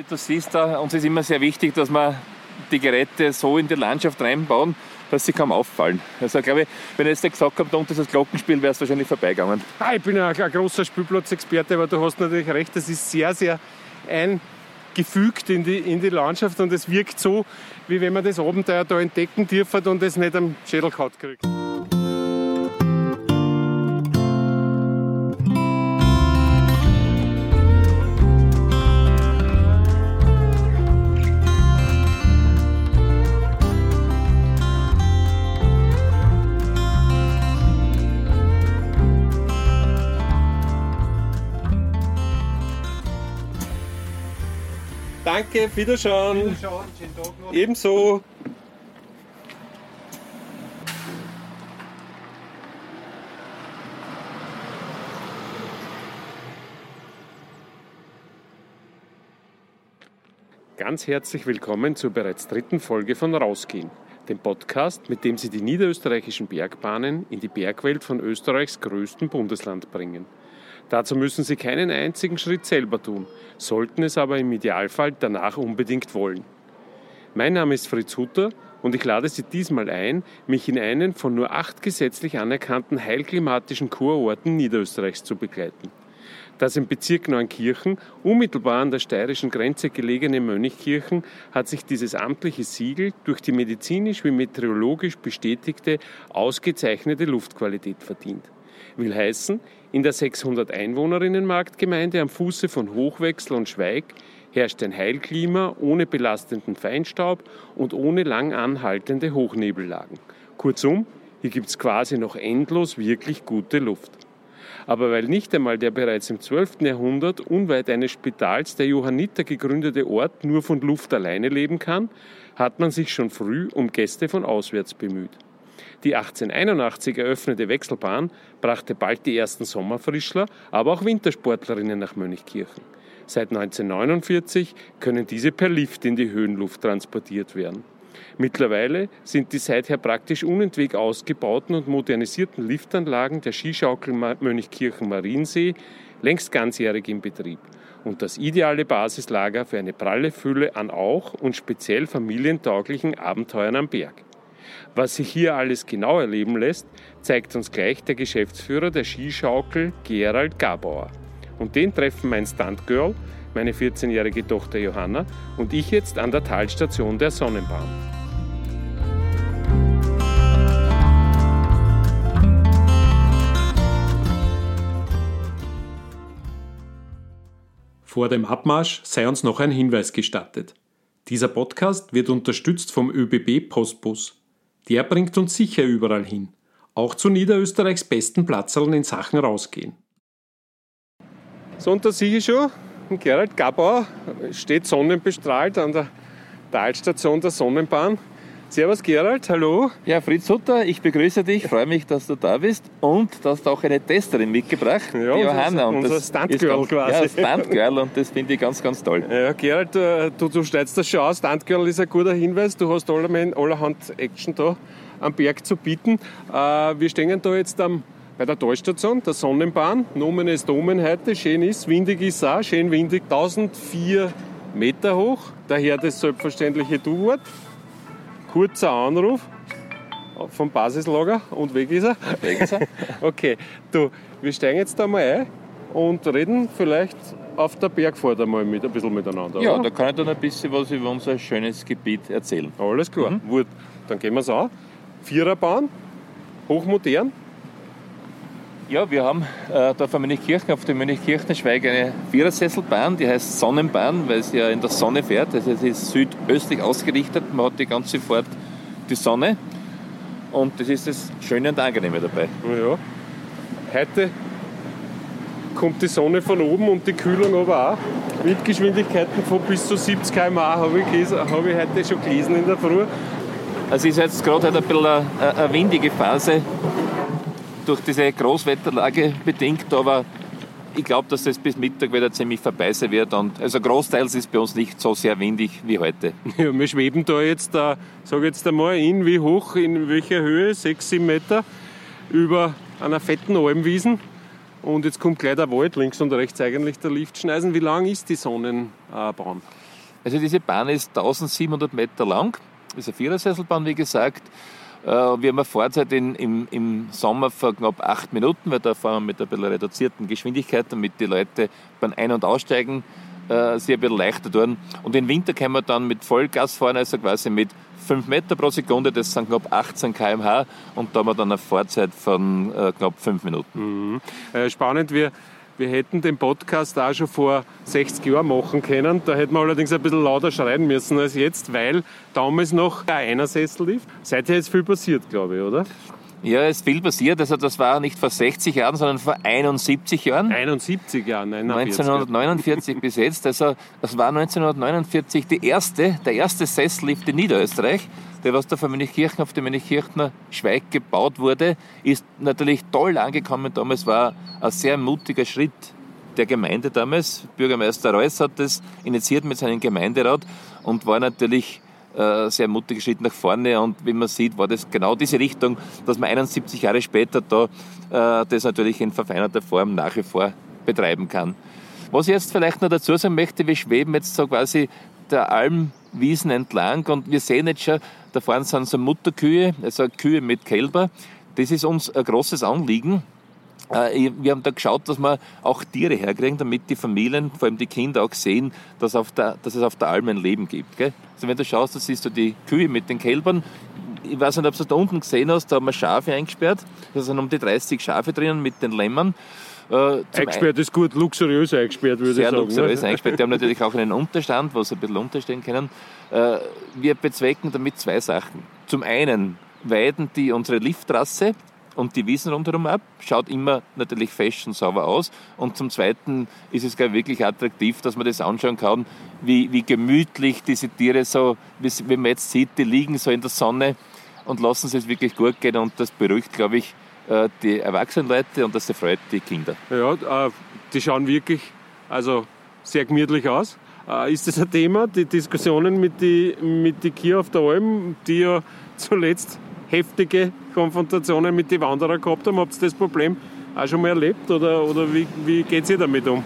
Wie du siehst, da, uns ist immer sehr wichtig, dass wir die Geräte so in die Landschaft reinbauen, dass sie kaum auffallen. Also glaube ich, wenn ich jetzt gesagt habe, da unten ist das Glockenspiel, wäre es wahrscheinlich vorbeigegangen. Ah, ich bin ja ein großer Spielplatzexperte, aber du hast natürlich recht, das ist sehr, sehr eingefügt in die, in die Landschaft und es wirkt so, wie wenn man das Abenteuer da entdecken dürfen und es nicht am Schädel kriegt. Danke, Wiederschauen. Wiederschauen, schönen Tag noch. Ebenso. Ganz herzlich willkommen zur bereits dritten Folge von Rausgehen, dem Podcast, mit dem Sie die niederösterreichischen Bergbahnen in die Bergwelt von Österreichs größtem Bundesland bringen. Dazu müssen Sie keinen einzigen Schritt selber tun, sollten es aber im Idealfall danach unbedingt wollen. Mein Name ist Fritz Hutter und ich lade Sie diesmal ein, mich in einen von nur acht gesetzlich anerkannten heilklimatischen Kurorten Niederösterreichs zu begleiten. Das im Bezirk Neunkirchen, unmittelbar an der steirischen Grenze gelegene Mönchkirchen, hat sich dieses amtliche Siegel durch die medizinisch wie meteorologisch bestätigte ausgezeichnete Luftqualität verdient. Will heißen, in der 600 Einwohnerinnen Marktgemeinde am Fuße von Hochwechsel und Schweig herrscht ein Heilklima ohne belastenden Feinstaub und ohne lang anhaltende Hochnebellagen. Kurzum, hier gibt es quasi noch endlos wirklich gute Luft. Aber weil nicht einmal der bereits im 12. Jahrhundert unweit eines Spitals der Johanniter gegründete Ort nur von Luft alleine leben kann, hat man sich schon früh um Gäste von auswärts bemüht. Die 1881 eröffnete Wechselbahn brachte bald die ersten Sommerfrischler, aber auch Wintersportlerinnen nach Mönchkirchen. Seit 1949 können diese per Lift in die Höhenluft transportiert werden. Mittlerweile sind die seither praktisch unentwegt ausgebauten und modernisierten Liftanlagen der Skischaukel Mönchkirchen Mariensee längst ganzjährig in Betrieb und das ideale Basislager für eine pralle Fülle an auch und speziell familientauglichen Abenteuern am Berg. Was sich hier alles genau erleben lässt, zeigt uns gleich der Geschäftsführer der Skischaukel, Gerald Gabauer. Und den treffen mein Stuntgirl, meine 14-jährige Tochter Johanna und ich jetzt an der Talstation der Sonnenbahn. Vor dem Abmarsch sei uns noch ein Hinweis gestattet. Dieser Podcast wird unterstützt vom ÖBB Postbus. Der bringt uns sicher überall hin. Auch zu Niederösterreichs besten Platzerln in Sachen rausgehen. So, und da sehe ich schon, Gerald Gabauer steht sonnenbestrahlt an der Talstation der Sonnenbahn. Servus Gerald, hallo. Ja, Fritz Hutter, ich begrüße dich, freue mich, dass du da bist und du hast auch eine Testerin mitgebracht, ja, die Johanna. Und unser Stuntgirl quasi. Ja, Stuntgirl und das finde ich ganz, ganz toll. Ja, Gerald, äh, du, du schneidest das schon aus, Stuntgirl ist ein guter Hinweis, du hast allerhand, allerhand Action da am Berg zu bieten. Äh, wir stehen da jetzt am bei der Talstation, der Sonnenbahn. Nomen ist Domen heute, schön ist, windig ist auch, schön windig, 1004 Meter hoch, daher das selbstverständliche Du-Wort kurzer Anruf vom Basislager und weg ist er. Weg ist er. okay, du, wir steigen jetzt da mal ein und reden vielleicht auf der Bergfahrt einmal mit, ein bisschen miteinander. Ja, oder? da kann ich dann ein bisschen was über unser schönes Gebiet erzählen. Alles klar, mhm. gut. Dann gehen wir es an. Viererbahn, hochmodern. Ja, wir haben äh, da von Mönchkirchen auf dem Mönchkirchenschweig eine Vierersesselbahn, die heißt Sonnenbahn, weil sie ja in der Sonne fährt. Also es ist südöstlich ausgerichtet, man hat die ganze Fahrt die Sonne und das ist das Schöne und Angenehme dabei. Ja. Heute kommt die Sonne von oben und die Kühlung aber auch. Windgeschwindigkeiten von bis zu 70 km/h habe ich, hab ich heute schon gelesen in der Früh. Also ist jetzt gerade halt ein bisschen eine, eine windige Phase durch diese Großwetterlage bedingt, aber ich glaube, dass das bis Mittag wieder ziemlich vorbei sein wird. Und also großteils ist bei uns nicht so sehr windig wie heute. Ja, wir schweben da jetzt, äh, sage jetzt einmal, in wie hoch, in welcher Höhe, 6, 7 Meter, über einer fetten Almwiesen. Und jetzt kommt gleich der Wald, links und rechts eigentlich der Liftschneisen. Wie lang ist die Sonnenbahn? Also diese Bahn ist 1700 Meter lang, ist eine Vierersesselbahn, wie gesagt. Äh, wir haben eine Fahrzeit in, im, im Sommer von knapp acht Minuten, weil da fahren wir mit einer bisschen reduzierten Geschwindigkeit, damit die Leute beim Ein- und Aussteigen äh, sich ein bisschen leichter tun. Und im Winter können wir dann mit Vollgas fahren, also quasi mit 5 Meter pro Sekunde, das sind knapp 18 km/h und da haben wir dann eine Fahrzeit von äh, knapp 5 Minuten. Mhm. Äh, spannend, wir wir hätten den Podcast auch schon vor 60 Jahren machen können. Da hätten wir allerdings ein bisschen lauter schreien müssen als jetzt, weil damals noch einer Sessel lief. Seither ist viel passiert, glaube ich, oder? Ja, es ist viel passiert. Also das war nicht vor 60 Jahren, sondern vor 71 Jahren. 71 Jahren, nein, 1949 bis jetzt. Also das war 1949 die erste, der erste Sessellift in Niederösterreich der was da von Münchkirchen auf dem Münchkirchner Schweig gebaut wurde, ist natürlich toll angekommen. Damals war ein sehr mutiger Schritt der Gemeinde damals. Bürgermeister Reuss hat das initiiert mit seinem Gemeinderat und war natürlich sehr mutiger Schritt nach vorne. Und wie man sieht, war das genau diese Richtung, dass man 71 Jahre später da äh, das natürlich in verfeinerter Form nach wie vor betreiben kann. Was ich jetzt vielleicht noch dazu sagen möchte, wir schweben jetzt so quasi der Almwiesen entlang und wir sehen jetzt schon, da vorne sind so Mutterkühe, also Kühe mit Kälber. Das ist uns ein großes Anliegen. Äh, wir haben da geschaut, dass wir auch Tiere herkriegen, damit die Familien, vor allem die Kinder, auch sehen, dass, der, dass es auf der Alm ein Leben gibt. Gell? Also wenn du schaust, da siehst du die Kühe mit den Kälbern. Ich weiß nicht, ob du da unten gesehen hast, da haben wir Schafe eingesperrt. Da sind um die 30 Schafe drinnen mit den Lämmern. Äh, eingesperrt ist gut, luxuriös eingesperrt, würde ich sagen. Sehr luxuriös ne? eingesperrt. Die haben natürlich auch einen Unterstand, wo sie ein bisschen unterstehen können. Äh, wir bezwecken damit zwei Sachen. Zum einen weiden die unsere Lifttrasse und die Wiesen rundherum ab. Schaut immer natürlich und sauber aus. Und zum Zweiten ist es gar wirklich attraktiv, dass man das anschauen kann, wie, wie gemütlich diese Tiere so, wie man jetzt sieht, die liegen so in der Sonne und lassen es wirklich gut gehen. Und das beruhigt, glaube ich, äh, die erwachsenen Leute und das erfreut die Kinder. Ja, äh, die schauen wirklich also sehr gemütlich aus. Äh, ist das ein Thema, die Diskussionen mit den mit die Kier auf der Alm, die ja zuletzt heftige Konfrontationen mit den Wanderern gehabt haben? Habt ihr das Problem auch schon mal erlebt oder, oder wie, wie geht ihr damit um?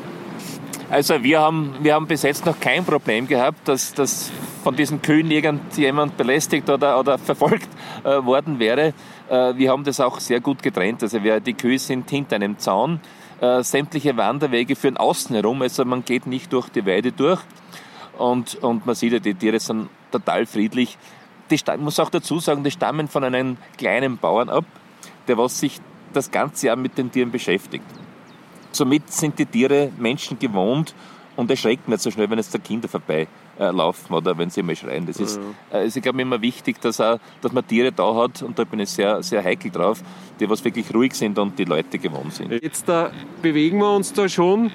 Also wir haben, wir haben bis jetzt noch kein Problem gehabt, dass, dass von diesen Kühen irgendjemand belästigt oder, oder verfolgt äh, worden wäre. Äh, wir haben das auch sehr gut getrennt. Also wir, die Kühe sind hinter einem Zaun. Äh, sämtliche Wanderwege führen außen herum, also man geht nicht durch die Weide durch. Und, und man sieht ja, die Tiere sind total friedlich. Die, ich muss auch dazu sagen, die stammen von einem kleinen Bauern ab, der was sich das ganze Jahr mit den Tieren beschäftigt. Somit sind die Tiere Menschen gewohnt und erschrecken nicht so schnell, wenn jetzt da Kinder vorbei äh, laufen oder wenn sie mal schreien. Das ist, äh, also ich glaube immer wichtig, dass, auch, dass man Tiere da hat und da bin ich sehr, sehr heikel drauf, die was wirklich ruhig sind und die Leute gewohnt sind. Jetzt da bewegen wir uns da schon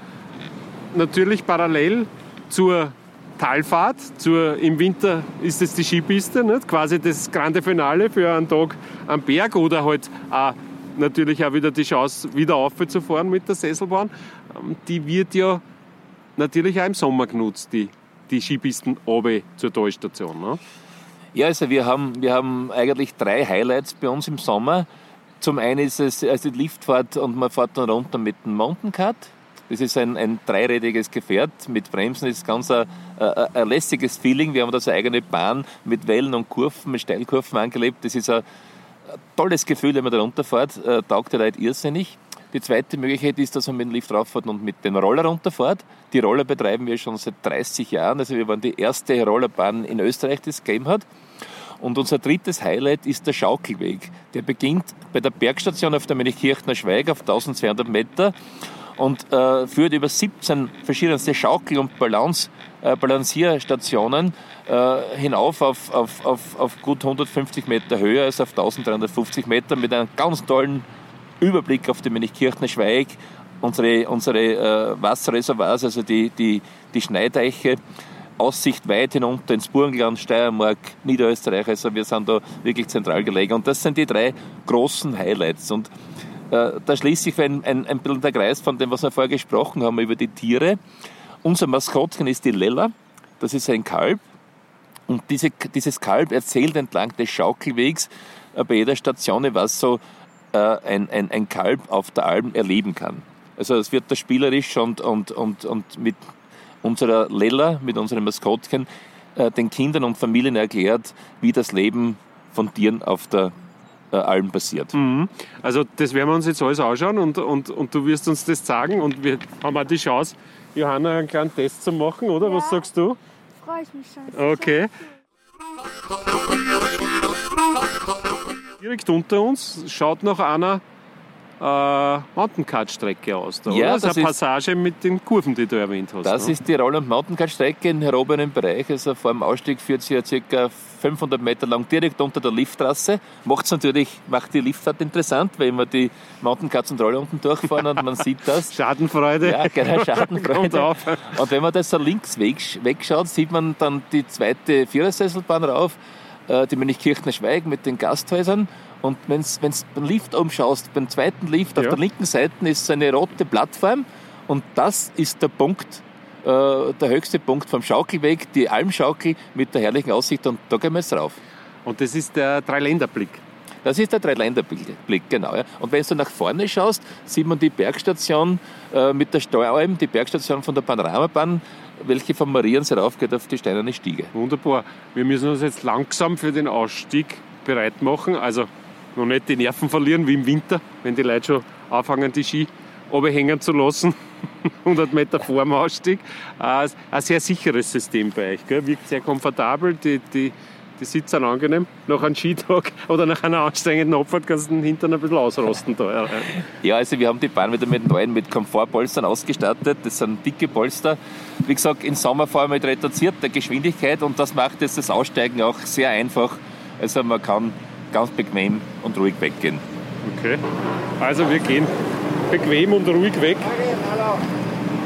natürlich parallel zur Talfahrt. Zur, Im Winter ist es die Skipiste, nicht? quasi das grande Finale für einen Tag am Berg oder halt auch natürlich auch wieder die Chance, wieder aufzufahren mit der Sesselbahn. Ähm, die wird ja natürlich auch im Sommer genutzt, die, die Skipisten oben zur Talstation. Ne? Ja, also wir haben, wir haben eigentlich drei Highlights bei uns im Sommer. Zum einen ist es also die Liftfahrt und man fährt dann runter mit dem Mountain Cut. Das ist ein, ein dreirädiges Gefährt mit Bremsen. Das ist ganz ein, ein, ein lässiges Feeling. Wir haben da so eine eigene Bahn mit Wellen und Kurven, mit Steilkurven angelebt. Das ist ein, tolles Gefühl, wenn man da runterfährt. Äh, taugt die Leute irrsinnig. Die zweite Möglichkeit ist, dass man mit dem Lift rauffährt und mit dem Roller runterfährt. Die Roller betreiben wir schon seit 30 Jahren. Also wir waren die erste Rollerbahn in Österreich, die es gegeben hat. Und unser drittes Highlight ist der Schaukelweg. Der beginnt bei der Bergstation auf der Münchkirchner Schweig auf 1200 Meter und äh, führt über 17 verschiedenste Schaukel- und Balance, äh, Balancierstationen äh, hinauf auf, auf, auf, auf gut 150 Meter Höhe, also auf 1350 Meter mit einem ganz tollen Überblick auf den Münchkirchner Schweig, unsere, unsere äh, Wasserreservoirs, also die, die, die Schneideiche, Aussicht weit hinunter ins Burgenland, Steiermark, Niederösterreich. Also wir sind da wirklich zentral gelegen. Und das sind die drei großen Highlights. Und da schließt sich ein, ein, ein bisschen der Kreis von dem, was wir vorher gesprochen haben über die Tiere. Unser Maskottchen ist die Lella. Das ist ein Kalb. Und diese, dieses Kalb erzählt entlang des Schaukelwegs äh, bei jeder Station, was so äh, ein, ein, ein Kalb auf der Alm erleben kann. Also es wird da spielerisch und, und, und, und mit unserer Lella, mit unserem Maskottchen, äh, den Kindern und Familien erklärt, wie das Leben von Tieren auf der äh, Alm passiert. Mhm. Also das werden wir uns jetzt alles anschauen und, und, und du wirst uns das sagen und wir haben auch die Chance, Johanna einen kleinen Test zu machen, oder? Ja. Was sagst du? Freue ich mich schon. Okay. Direkt unter uns schaut nach einer äh, Mountaincut-Strecke aus. Da, Ja, oder? Also das eine ist- Passage mit den Kurven, die du erwähnt hast. Das ne? ist die Roll- und Mountaincut-Strecke in erhobenen Bereich. Also vor dem Ausstieg führt sie ja ca. 500 Meter lang direkt unter der Lifttrasse. Macht's natürlich, macht die Liftfahrt interessant, weil immer die Mountaincuts und Roller unten durchfahren und man sieht das. Schadenfreude. Ja, genau, Schadenfreude. auf. Und wenn man das so links weg, wegschaut, sieht man dann die zweite Vierersesselbahn rauf, äh, die Mönchkirchner Schweig mit den Gasthäusern. Und wenn du beim Lift umschaust, beim zweiten Lift auf Ja. der linken Seite ist so eine rote Plattform. Und das ist der Punkt, der höchste Punkt vom Schaukelweg, die Almschaukel mit der herrlichen Aussicht. Und da gehen wir jetzt rauf. Und das ist der Dreiländerblick. Das ist der Dreiländerblick, genau. Ja. Und wenn du nach vorne schaust, sieht man die Bergstation äh, mit der Steueralm, die Bergstation von der Panoramabahn, welche von Mariens raufgeht auf die steinerne Stiege. Wunderbar. Wir müssen uns jetzt langsam für den Ausstieg bereit machen. Also noch nicht die Nerven verlieren wie im Winter, wenn die Leute schon anfangen, die Ski hängen zu lassen. 100 Meter vor dem Ausstieg. Ein sehr sicheres System bei euch. Gell? Wirkt sehr komfortabel. Die, die, die Sitze sind angenehm. Nach einem Skitag oder nach einer anstrengenden Abfahrt kannst du den Hintern ein bisschen ausrosten. Da. Ja, also wir haben die Bahn wieder mit neuen, mit Komfortpolstern ausgestattet. Das sind dicke Polster. Wie gesagt, im Sommer vor allem mit reduzierter Geschwindigkeit und das macht jetzt das Aussteigen auch sehr einfach. Also man kann ganz bequem und ruhig weggehen. Okay. Also wir gehen bequem und ruhig weg.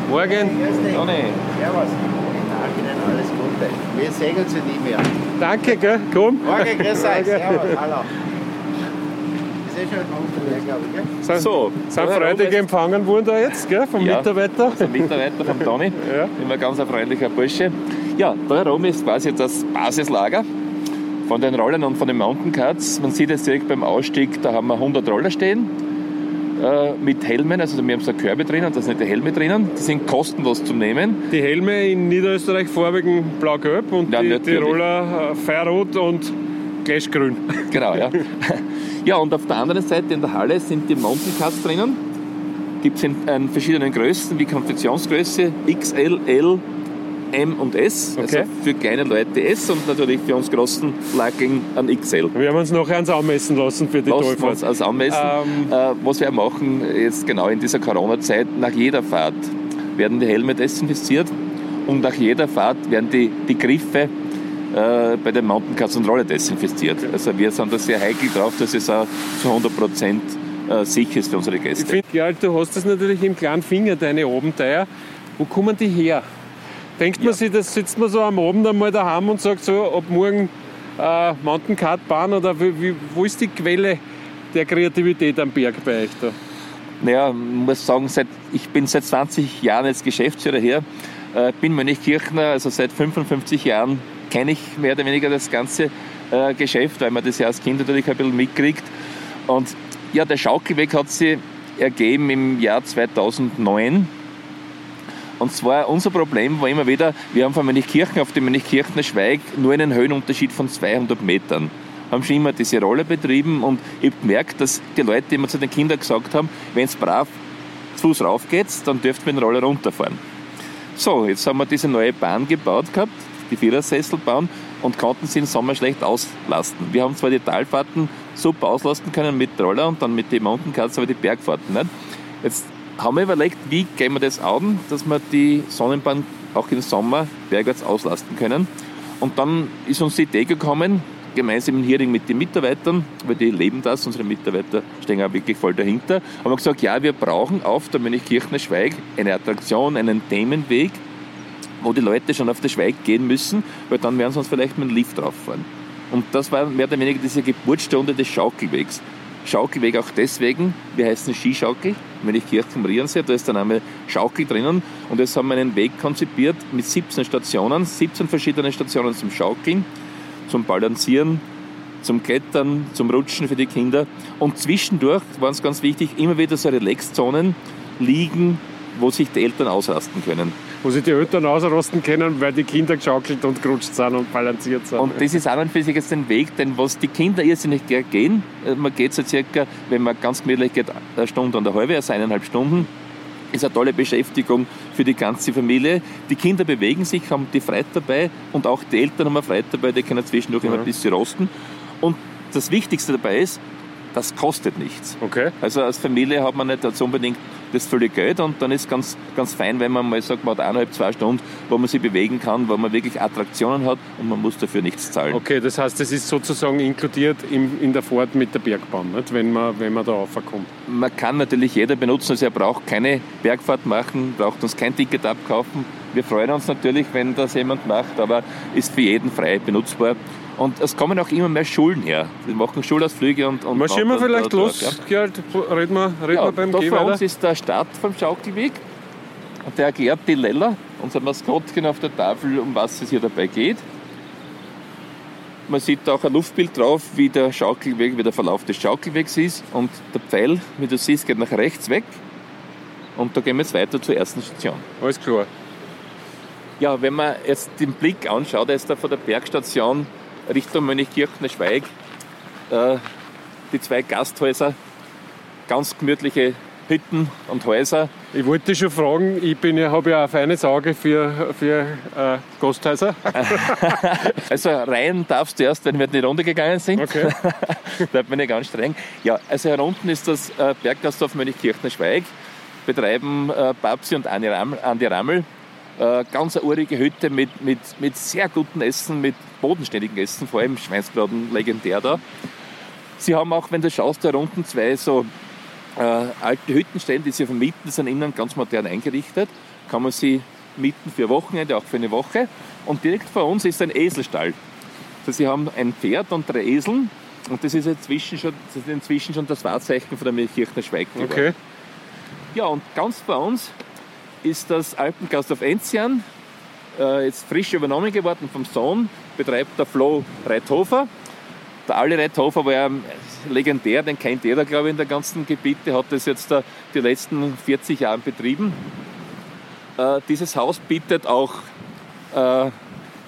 Morgen. Toni, Servus. Ihnen alles Gute. Wir sehen uns ja nie mehr. Danke, gell? komm. Morgen, grüß euch. Servus. Hallo. Ist eh schon ein glaube ich? Sind, So, sind ist- empfangen worden da jetzt, gell, vom Ja. Mitarbeiter. der Mitarbeiter vom Toni. Ja. Immer ganz ein freundlicher Bursche. Ja, da herum ist quasi das Basislager von den Rollern und von den Mountaincards. Man sieht jetzt direkt beim Ausstieg, da haben wir 100 Roller stehen äh, mit Helmen. Also wir haben so Körbe drinnen, da sind die Helme drinnen. Die sind kostenlos zum Nehmen. Die Helme in Niederösterreich farbigen blau-gelb und Ja, die. Tiroler äh, feierrot und gleichgrün. Genau, ja. ja, und auf der anderen Seite in der Halle sind die Mountaincards drinnen. Gibt es in, in verschiedenen Größen, wie Konfektionsgröße XL, L, M und S. Okay. Also für kleine Leute S und natürlich für uns großen Lagging ein XL. Wir haben uns nachher eins anmessen lassen für die Lassen uns Tollfahrt. als anmessen. Ähm, Äh, was wir machen jetzt genau in dieser Corona-Zeit, nach jeder Fahrt werden die Helme desinfiziert und nach jeder Fahrt werden die, die Griffe äh, bei den Mountaincards und Roller desinfiziert. Also wir sind da sehr heikel drauf, dass es auch zu 100 Prozent äh, sicher ist für unsere Ich Gäste. finde, ja, du hast das natürlich im kleinen Finger, deine Abenteuer. Wo kommen die her? Denkt man sich, das sitzt man so am Abend einmal daheim und sagt so, ab morgen äh, Mountain-Kart-Bahn oder wie, wie, wo ist die Quelle der Kreativität am Berg bei euch da? Naja, ich muss sagen, seit, ich bin seit 20 Jahren jetzt Geschäftsführer hier, äh, bin Mönchkirchner, also seit 55 Jahren kenne ich mehr oder weniger das ganze äh, Geschäft, weil man das ja als Kind natürlich ein bisschen mitkriegt. Und ja, der Schaukelweg hat sich ergeben im Jahr 2009. Und zwar unser Problem war immer wieder, wir haben von Mönchkirchen auf den Mönchkirchner Schweig nur einen Höhenunterschied von 200 Metern. Haben schon immer diese Rolle betrieben und ich habe gemerkt, dass die Leute immer zu den Kindern gesagt haben, wenn es brav zu Fuß rauf geht, dann dürft ihr mit dem Roller runterfahren. So, jetzt haben wir diese neue Bahn gebaut gehabt, die Vierersesselbahn, und konnten sie im Sommer schlecht auslasten. Wir haben zwar die Talfahrten super auslasten können mit Roller und dann mit den Mountaincards, aber die Bergfahrten nicht. Jetzt haben wir überlegt, wie gehen wir das an, dass wir die Sonnenbahn auch im Sommer bergwärts auslasten können. Und dann ist uns die Idee gekommen, gemeinsam im Hearing mit den Mitarbeitern, weil die leben das, unsere Mitarbeiter stehen auch wirklich voll dahinter, haben wir gesagt, ja, wir brauchen auf der Mönchkirchner Schweig eine Attraktion, einen Themenweg, wo die Leute schon auf den Schweig gehen müssen, weil dann werden sie uns vielleicht mit dem Lift rauffahren. Und das war mehr oder weniger diese Geburtsstunde des Schaukelwegs. Schaukelweg auch deswegen, wir heißen Skischaukel, Mönchkirchen Mariensee, da ist der Name Schaukel drinnen. Und jetzt haben wir einen Weg konzipiert mit 17 Stationen, 17 verschiedene Stationen zum Schaukeln, zum Balancieren, zum Klettern, zum Rutschen für die Kinder. Und zwischendurch war uns ganz wichtig, immer wieder so Relax-Zonen, liegen, wo sich die Eltern ausrasten können. Wo sich die Eltern ausrasten können, weil die Kinder geschaukelt und gerutscht sind und balanciert sind. Und das ist an und für sich jetzt ein Weg, denn was die Kinder irrsinnig gerne gehen, äh, man geht so circa, wenn man ganz gemütlich geht, eine Stunde und eine halbe, also eineinhalb Stunden, ist eine tolle Beschäftigung für die ganze Familie. Die Kinder bewegen sich, haben die Freude dabei und auch die Eltern haben eine Freude dabei, die können zwischendurch immer ein bisschen rosten. Und das Wichtigste dabei ist, das kostet nichts. Okay. Also als Familie hat man nicht jetzt unbedingt das völlige Geld und dann ist ganz, ganz fein, wenn man mal sagt, man hat eineinhalb, zwei Stunden, wo man sich bewegen kann, wo man wirklich Attraktionen hat und man muss dafür nichts zahlen. Okay, das heißt, das ist sozusagen inkludiert in, in der Fahrt mit der Bergbahn, nicht? Wenn, man, wenn man da raufkommt. Man kann natürlich jeder benutzen, also er braucht keine Bergfahrt machen, braucht uns kein Ticket abkaufen. Wir freuen uns natürlich, wenn das jemand macht, aber ist für jeden frei benutzbar. Und es kommen auch immer mehr Schulen her. Wir machen Schulausflüge und. und Marschieren wir vielleicht da- los, ja. Gerald? Reden wir, reden Ja, wir beim Geh vor weiter. uns ist der Start vom Schaukelweg. Und der erklärt die Lella, unser Maskottchen auf der Tafel, um was es hier dabei geht. Man sieht auch ein Luftbild drauf, wie der Schaukelweg, wie der Verlauf des Schaukelwegs ist. Und der Pfeil, wie du siehst, geht nach rechts weg. Und da gehen wir jetzt weiter zur ersten Station. Alles klar. Ja, wenn man jetzt den Blick anschaut, da ist da von der Bergstation Richtung Mönchkirchner Schweig äh, die zwei Gasthäuser, ganz gemütliche Hütten und Häuser. Ich wollte dich schon fragen, ich bin ja, habe ja ein feines Auge für, für äh, Gasthäuser. Also rein darfst du erst, wenn wir in die Runde gegangen sind. Okay. da bin ich ganz streng. Ja, also hier unten ist das äh, Berggasthof Mönchkirchner Schweig. Betreiben äh, Babsi und Andi Rammel. Äh, ganz eine urige Hütte mit, mit, mit sehr gutem Essen, mit bodenständigem Essen, vor allem Schweinsbraten legendär da. Sie haben auch, wenn du schaust, da unten zwei so äh, alte Hüttenstellen, die sie vermieten, sind innen ganz modern eingerichtet. Kann man sie mieten für Wochenende, auch für eine Woche. Und direkt vor uns ist ein Eselstall. Also sie haben ein Pferd und drei Eseln. Und das ist inzwischen schon das, inzwischen schon das Wahrzeichen von der Milchkirchner Schweig. Okay. Ja, und ganz bei uns ist das Alpengasthof Enzian, äh, jetzt frisch übernommen geworden vom Sohn, betreibt der Flo Reithofer. Der Ali Reithofer war ja legendär, den kennt jeder, glaube ich, in der ganzen Gebiet. Der hat das jetzt da die letzten 40 Jahre betrieben. Äh, dieses Haus bietet auch äh,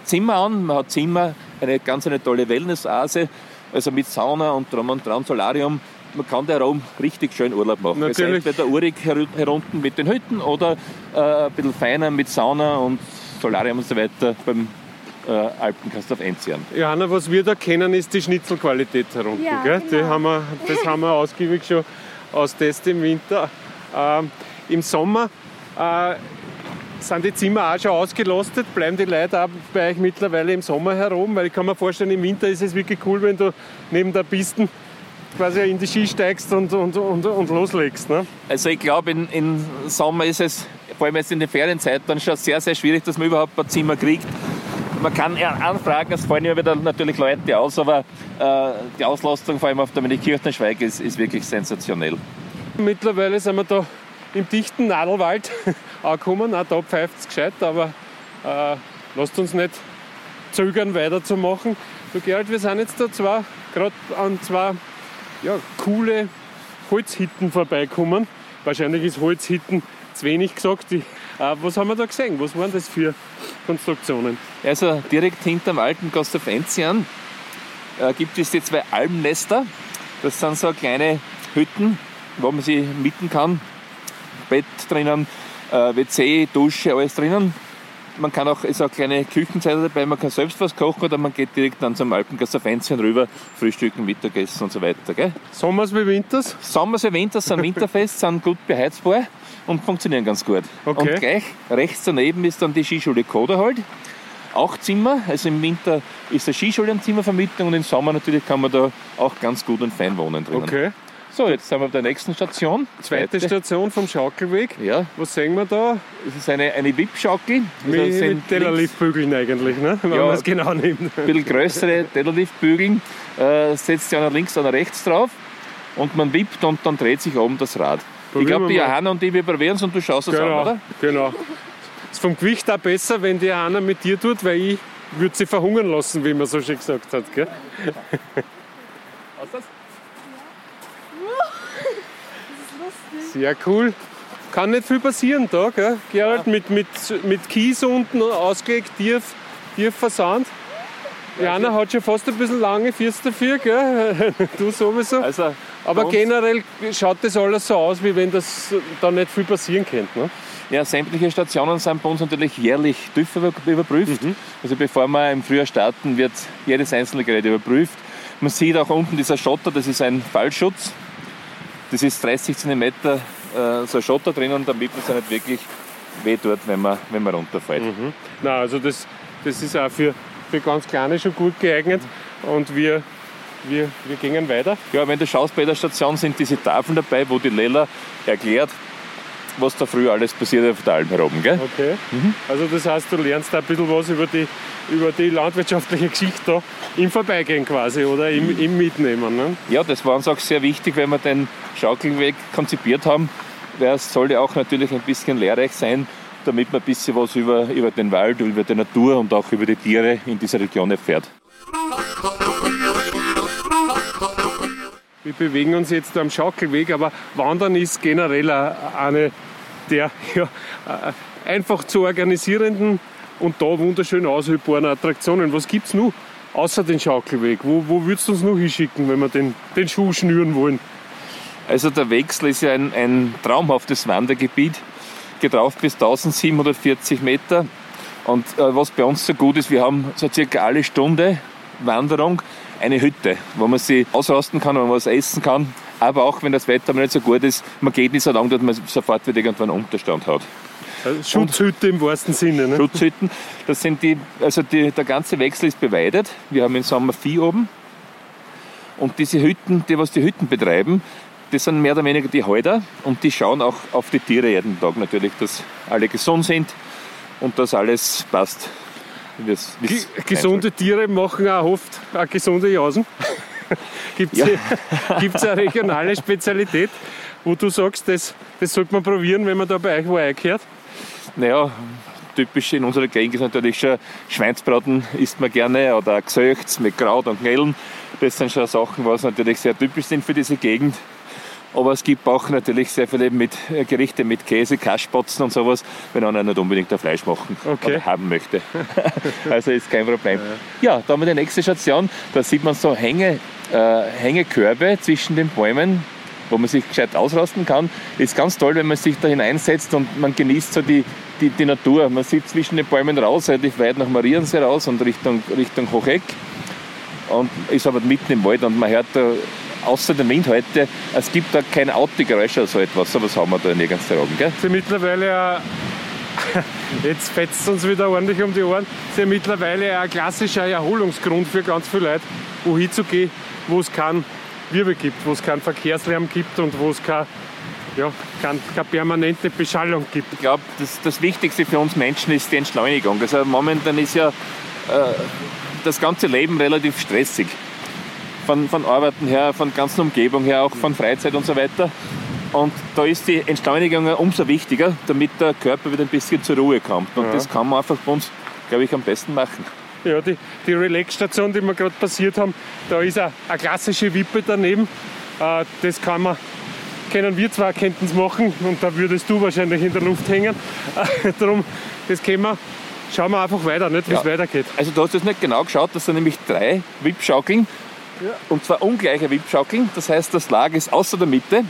Zimmer an. Man hat Zimmer, eine ganz eine tolle Wellnessase, also mit Sauna und drum und dran, Solarium. Man kann da oben richtig schön Urlaub machen. Natürlich. Also entweder urig her herunten mit den Hütten oder äh, ein bisschen feiner mit Sauna und Solarium und so weiter beim äh, Alpenkasthof Enzian. Johanna, was wir da kennen, ist die Schnitzelqualität herunten. Ja, gell? Die genau. haben wir, das haben wir ausgiebig schon austestet im Winter. Ähm, Im Sommer äh, sind die Zimmer auch schon ausgelastet. Bleiben die Leute auch bei euch mittlerweile im Sommer herum? Weil ich kann mir vorstellen, im Winter ist es wirklich cool, wenn du neben der Pisten quasi in die Ski steigst und, und, und, und loslegst. Ne? Also ich glaube, im in Sommer ist es, vor allem jetzt in der Ferienzeit, dann schon sehr, sehr schwierig, dass man überhaupt ein Zimmer kriegt. Man kann anfragen, es fallen ja wieder natürlich Leute aus, aber äh, die Auslastung, vor allem auf der Kirchner Schweig, ist, ist wirklich sensationell. Mittlerweile sind wir da im dichten Nadelwald angekommen. Auch da pfeift es gescheit, aber äh, lasst uns nicht zögern, weiterzumachen. Du Gerald, wir sind jetzt da zwar gerade an zwei ja, coole Holzhitten vorbeikommen. Wahrscheinlich ist Holzhitten zu wenig gesagt. Die, äh, was haben wir da gesehen? Was waren das für Konstruktionen? Also direkt hinterm alten Gasthof Enzian äh, gibt es die zwei Almnester. Das sind so kleine Hütten, wo man sie mieten kann. Bett drinnen, äh, WC, Dusche, alles drinnen. Man kann auch, ist auch kleine Küchenzeile dabei, man kann selbst was kochen oder man geht direkt dann zum Alpengasthof Enzian rüber, frühstücken, Mittagessen und so weiter. Gell? Sommers wie Winters? Sommers wie Winters sind winterfest, sind gut beheizbar und funktionieren ganz gut. Okay. Und gleich rechts daneben ist dann die Skischule Koderhold. Auch Zimmer, also im Winter ist eine Skischule und Zimmervermietung und im Sommer natürlich kann man da auch ganz gut und fein wohnen drinnen. Okay. So, jetzt sind wir auf der nächsten Station. Zweite Station vom Schaukelweg. Ja, Was sehen wir da? es ist eine, eine VIP-Schaukel. Also Mit, sind mit links Tellerliftbügeln eigentlich, ne? wenn Ja. man es genau nimmt. ein bisschen größere Tellerliftbügeln, äh, setzt sich einer links, einer rechts drauf und man wippt und dann dreht sich oben das Rad. ich Probieren glaube, wir die. Johanna und ich, wir probieren es und du schaust es an, Genau, oder? genau. Ist vom Gewicht auch besser, wenn die einer mit dir tut, weil ich würde sie verhungern lassen, wie man so schön gesagt hat. Gell? Sehr cool. kann nicht viel passieren da, gell? Gerald, mit, mit, mit Kies unten ausgelegt, tief, tiefer Sand. Jana hat schon fast ein bisschen lange Füße dafür, gell? du sowieso. Also, Aber generell schaut das alles so aus, wie wenn das da nicht viel passieren könnte. Ne? Ja, sämtliche Stationen sind bei uns natürlich jährlich TÜV über- überprüft. Also bevor wir im Frühjahr starten, wird jedes einzelne Gerät überprüft. Man sieht auch unten dieser Schotter, das ist ein Fallschutz. Das ist 30 cm äh, so ein Schotter drinnen, damit man sich nicht wirklich weh tut, wenn man, wenn man runterfällt. Na, also das, das ist auch für, für ganz Kleine schon gut geeignet. Und wir, wir, wir gehen weiter. Ja, wenn du schaust, bei der Station sind diese Tafeln dabei, wo die Lela erklärt, was da früher alles passiert auf der Alm heroben. Gell? Okay. Also das heißt, du lernst da ein bisschen was über die, über die landwirtschaftliche Geschichte da im Vorbeigehen quasi oder im, im Mitnehmen. Ne? Ja, das war uns auch sehr wichtig, wenn wir den Schaukelweg konzipiert haben, weil es soll ja auch natürlich ein bisschen lehrreich sein, damit man ein bisschen was über, über den Wald, über die Natur und auch über die Tiere in dieser Region erfährt. Wir bewegen uns jetzt am Schaukelweg, aber Wandern ist generell eine der ja, äh, einfach zu organisierenden und da wunderschön ausübbaren Attraktionen. Was gibt es noch außer den Schaukelweg? Wo, wo würdest du uns noch hinschicken, wenn wir den, den Schuh schnüren wollen? Also der Wechsel ist ja ein, ein traumhaftes Wandergebiet, geht rauf bis 1740 Meter. Und äh, was bei uns so gut ist, wir haben so circa alle Stunde Wanderung eine Hütte, wo man sich ausrasten kann, wo man was essen kann. Aber auch wenn das Wetter mal nicht so gut ist, man geht nicht so lange, dass man sofort wieder irgendwann Unterstand hat. Also Schutzhütte im wahrsten Sinne. Ne? Schutzhütten, das sind die, also die, der ganze Wechsel ist beweidet. Wir haben im Sommer Vieh oben. Und diese Hütten, die was die Hütten betreiben, das sind mehr oder weniger die Halter und die schauen auch auf die Tiere jeden Tag natürlich, dass alle gesund sind und dass alles passt. wie es- wie es Ge- Gesunde Tiere machen auch oft auch gesunde Jausen. Gibt es Ja. eine regionale Spezialität, wo du sagst, das, das sollte man probieren, wenn man da bei euch wo eingehört? Naja, typisch in unserer Gegend ist natürlich schon Schweinsbraten isst man gerne oder Gesöchts mit Kraut und Knellen. Das sind schon Sachen, was natürlich sehr typisch sind für diese Gegend. Aber es gibt auch natürlich sehr viele mit, äh, Gerichte mit Käse, Kassspatzen und sowas, wenn einer nicht unbedingt ein Fleisch machen Okay. oder haben möchte. also ist kein Problem. Ja, da haben wir die nächste Station. Da sieht man so Hänge, äh, Hängekörbe zwischen den Bäumen, wo man sich gescheit ausrasten kann. Ist ganz toll, wenn man sich da hineinsetzt und man genießt so die, die, die Natur. Man sieht zwischen den Bäumen raus, relativ weit nach Mariensee raus und Richtung, Richtung Hocheck. Und ist aber mitten im Wald und man hört da, außer dem Wind heute, es gibt da kein Autogeräusch oder so etwas. Sowas haben wir da nirgends erhoben. Gell? ist ja mittlerweile, ein- jetzt fetzt es uns wieder ordentlich um die Ohren, ist ja mittlerweile ein klassischer Erholungsgrund für ganz viele Leute, wohin zu gehen, wo es keinen Wirbel gibt, wo es keinen Verkehrslärm gibt und wo es keine, ja, kein, keine permanente Beschallung gibt. Ich glaube, das, das Wichtigste für uns Menschen ist die Entschleunigung. Also momentan ist ja äh, das ganze Leben relativ stressig. Von, von Arbeiten her, von ganzen Umgebung her, auch von Freizeit und so weiter. Und da ist die Entschleunigung umso wichtiger, damit der Körper wieder ein bisschen zur Ruhe kommt. Und Ja. das kann man einfach bei uns, glaube ich, am besten machen. Ja, die, die Relax-Station, die wir gerade passiert haben, da ist eine, eine klassische Wippe daneben. Äh, das kann man, können wir zwar könnten es machen und da würdest du wahrscheinlich in der Luft hängen. Äh, darum, das können wir, schauen wir einfach weiter, nicht, wie es Ja. weitergeht. Also du hast jetzt nicht genau geschaut, das sind nämlich drei Wippschaukeln. Und zwar ungleiche Wippschaukeln. Das heißt, das Lager ist außer der Mitte.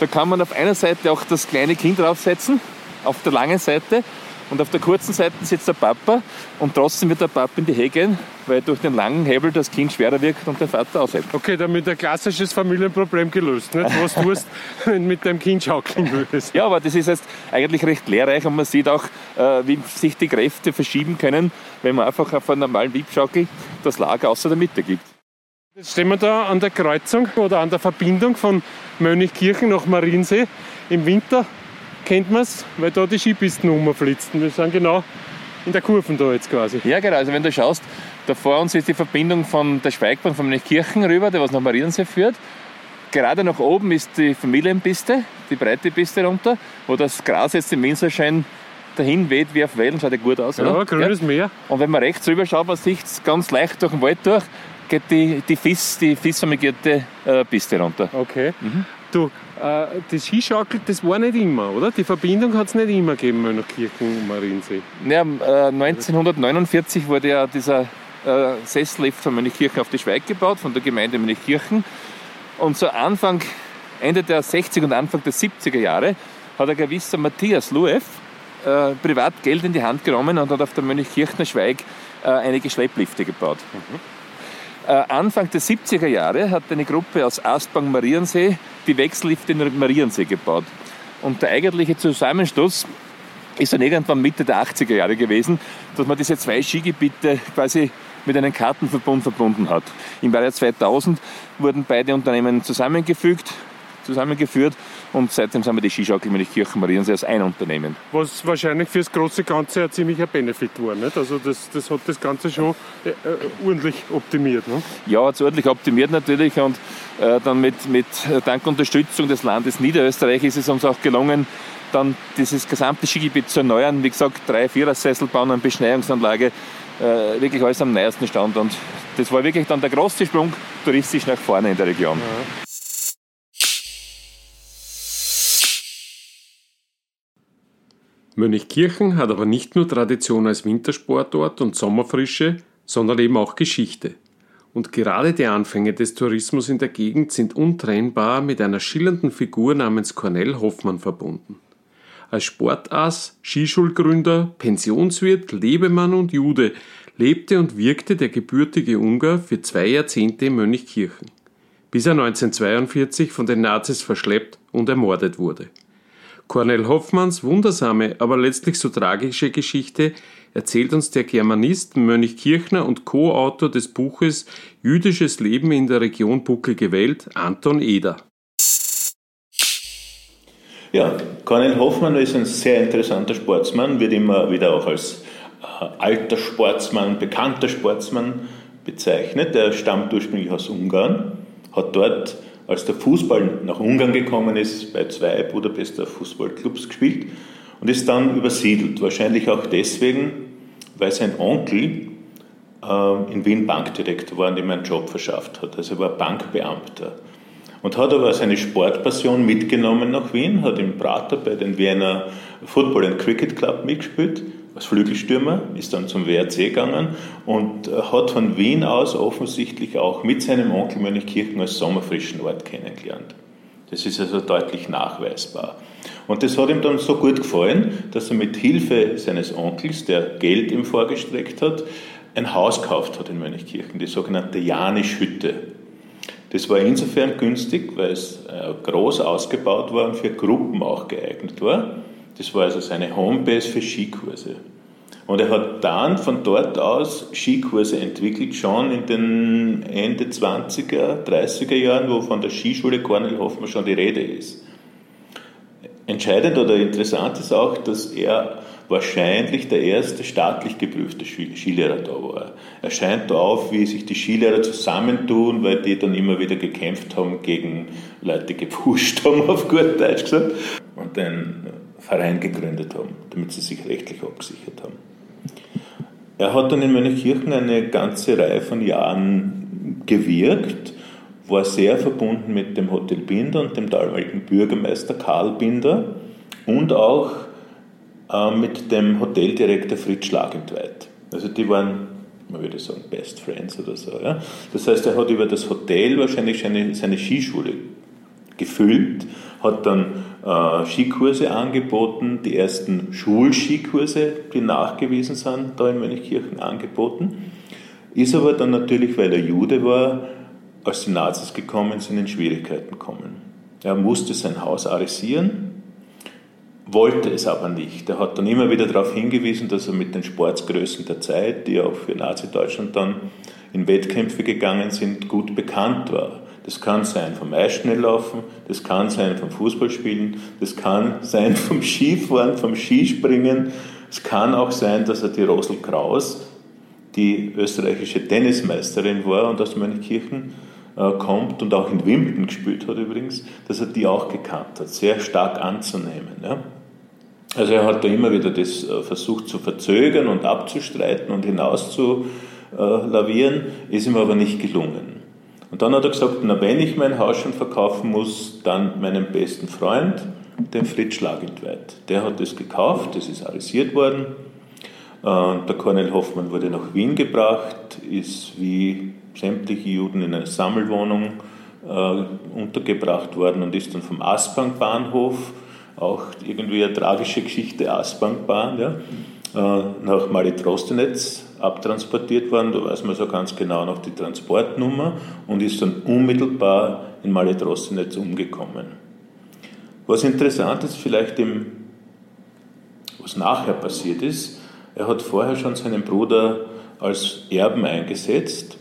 Da kann man auf einer Seite auch das kleine Kind draufsetzen, auf der langen Seite. Und auf der kurzen Seite sitzt der Papa und trotzdem wird der Papa in die Höhe gehen, weil durch den langen Hebel das Kind schwerer wirkt und der Vater aushält. Okay, damit ein klassisches Familienproblem gelöst. Nicht? Was du tust, wenn mit deinem Kind schaukeln würdest. Ja, aber das ist jetzt eigentlich recht lehrreich und man sieht auch, äh, wie sich die Kräfte verschieben können, wenn man einfach auf einer normalen Wippschaukel das Lager außer der Mitte gibt. Jetzt stehen wir da an der Kreuzung oder an der Verbindung von Mönchkirchen nach Mariensee. Im Winter kennt man es, weil da die Skipisten rumflitzen. Wir sind genau in der Kurve da jetzt quasi. Ja, genau. Also wenn du schaust, da vor uns ist die Verbindung von der Schweigbahn von Kirchen rüber, der was nach Mariensee führt. Gerade nach oben ist die Familienpiste, die breite Piste runter, wo das Gras jetzt im Winterschein dahin weht wie auf Wellen. Schaut ja gut aus, Ja, oder? grünes Meer. Und wenn man rechts rüber schaut, man sieht es ganz leicht durch den Wald durch, geht die, die FIS, die FIS-vermigierte äh, Piste runter. Okay. Mhm. Du, das Skischaukel, das war nicht immer, oder? Die Verbindung hat es nicht immer gegeben, Mönchkirchen und Mariensee. Ja, 1949 äh, wurde ja dieser äh, Sessellift von Mönchkirchen auf die Schweig gebaut, von der Gemeinde Mönchkirchen. Und so Anfang, Ende der 60er und Anfang der 70er Jahre hat ein gewisser Matthias Luev äh, privat Geld in die Hand genommen und hat auf der Mönchkirchner Schweig äh, einige Schlepplifte gebaut. Mhm. Äh, Anfang der 70er Jahre hat eine Gruppe aus Aspang Mariensee die Wechsellifte in Mariensee gebaut. Und der eigentliche Zusammenstoß ist dann irgendwann Mitte der 80er Jahre gewesen, dass man diese zwei Skigebiete quasi mit einem Kartenverbund verbunden hat. Im Jahr 2000 wurden beide Unternehmen zusammengefügt zusammengeführt und seitdem sind wir die Skischaukel Kirchen Mariensee als ein Unternehmen. Was wahrscheinlich für das große Ganze ein ziemlicher Benefit war. Nicht? Also das, das hat das Ganze schon äh, äh ordentlich optimiert. Ne? Ja, hat es ordentlich optimiert natürlich und äh, dann mit, mit äh, dank Unterstützung des Landes Niederösterreich ist es uns auch gelungen, dann dieses gesamte Skigebiet zu erneuern. Wie gesagt, drei Vierersessel bauen, eine Beschneiungsanlage, äh, wirklich alles am neuesten Stand. Und das war wirklich dann der große Sprung touristisch nach vorne in der Region. Ja. Mönchkirchen hat aber nicht nur Tradition als Wintersportort und Sommerfrische, sondern eben auch Geschichte. Und gerade die Anfänge des Tourismus in der Gegend sind untrennbar mit einer schillernden Figur namens Cornel Hoffmann verbunden. Als Sportass, Skischulgründer, Pensionswirt, Lebemann und Jude lebte und wirkte der gebürtige Ungar für zwei Jahrzehnte in Mönchkirchen, bis er 1942 von den Nazis verschleppt und ermordet wurde. Cornel Hoffmanns wundersame, aber letztlich so tragische Geschichte erzählt uns der Germanist, Mönch Kirchner und Co-Autor des Buches Jüdisches Leben in der Region Buckelige Welt, Anton Eder. Ja, Cornel Hoffmann ist ein sehr interessanter Sportsmann, wird immer wieder auch als äh, alter Sportsmann, bekannter Sportsmann bezeichnet. Er stammt ursprünglich aus Ungarn, hat dort als der Fußball nach Ungarn gekommen ist, bei zwei Budapester Fußballclubs gespielt und ist dann übersiedelt. Wahrscheinlich auch deswegen, weil sein Onkel äh, in Wien Bankdirektor war und ihm einen Job verschafft hat. Also er war Bankbeamter. Und hat aber seine Sportpassion mitgenommen nach Wien, hat im Prater bei den Wiener Football and Cricket Club mitgespielt als Flügelstürmer, ist dann zum WRC gegangen und hat von Wien aus offensichtlich auch mit seinem Onkel Mönchkirchen als sommerfrischen Ort kennengelernt. Das ist also deutlich nachweisbar. Und das hat ihm dann so gut gefallen, dass er mit Hilfe seines Onkels, der Geld ihm vorgestreckt hat, ein Haus gekauft hat in Mönchkirchen, die sogenannte Janisch-Hütte. Das war insofern günstig, weil es äh, groß ausgebaut war und für Gruppen auch geeignet war. Das war also seine Homebase für Skikurse. Und er hat dann von dort aus Skikurse entwickelt, schon in den Ende 20er, 30er Jahren, wo von der Skischule Cornel Hoffmann schon die Rede ist. Entscheidend oder interessant ist auch, dass er wahrscheinlich der erste staatlich geprüfte Skilehrer da war. Er scheint auf, wie sich die Skilehrer zusammentun, weil die dann immer wieder gekämpft haben gegen Leute, gepusht haben, auf gut Deutsch gesagt, und einen Verein gegründet haben, damit sie sich rechtlich abgesichert haben. Er hat dann in Mönchkirchen eine ganze Reihe von Jahren gewirkt, war sehr verbunden mit dem Hotel Binder und dem damaligen Bürgermeister Karl Binder und auch äh, mit dem Hoteldirektor Fritz Schlagentweit. Also die waren, man würde sagen, Best Friends oder so. Ja? Das heißt, er hat über das Hotel wahrscheinlich seine, seine Skischule gefüllt, hat dann äh, Skikurse angeboten, die ersten Schulskikurse, die nachgewiesen sind, da in Mönchkirchen angeboten. Ist aber dann natürlich, weil er Jude war, als die Nazis gekommen sind, in Schwierigkeiten gekommen. Er musste sein Haus arisieren, wollte es aber nicht. Er hat dann immer wieder darauf hingewiesen, dass er mit den Sportsgrößen der Zeit, die auch für Nazi-Deutschland dann in Wettkämpfe gegangen sind, gut bekannt war. Das kann sein vom Eisschnelllaufen, das kann sein vom Fußballspielen, das kann sein vom Skifahren, vom Skispringen. Es kann auch sein, dass er die Rosel Kraus, die österreichische Tennismeisterin war und aus Mönchkirchen äh, kommt und auch in Wimbledon gespielt hat übrigens, dass er die auch gekannt hat, sehr stark anzunehmen. Ja? Also er hat da immer wieder das äh, versucht zu verzögern und abzustreiten und hinaus zu äh, ist ihm aber nicht gelungen. Und dann hat er gesagt, na wenn ich mein Haus schon verkaufen muss, dann meinen besten Freund, den Fritz Schlagentweit. Der hat es gekauft, das ist arisiert worden. Der Cornel Hoffmann wurde nach Wien gebracht, ist wie sämtliche Juden in einer Sammelwohnung äh, untergebracht worden und ist dann vom Aspang-Bahnhof, auch irgendwie eine tragische Geschichte, Aspang-Bahn, ja, nach Malitrostenetz abtransportiert worden. Da weiß man so ganz genau noch die Transportnummer und ist dann unmittelbar in Malitrostenetz umgekommen. Was interessant ist, vielleicht im, was nachher passiert ist, er hat vorher schon seinen Bruder als Erben eingesetzt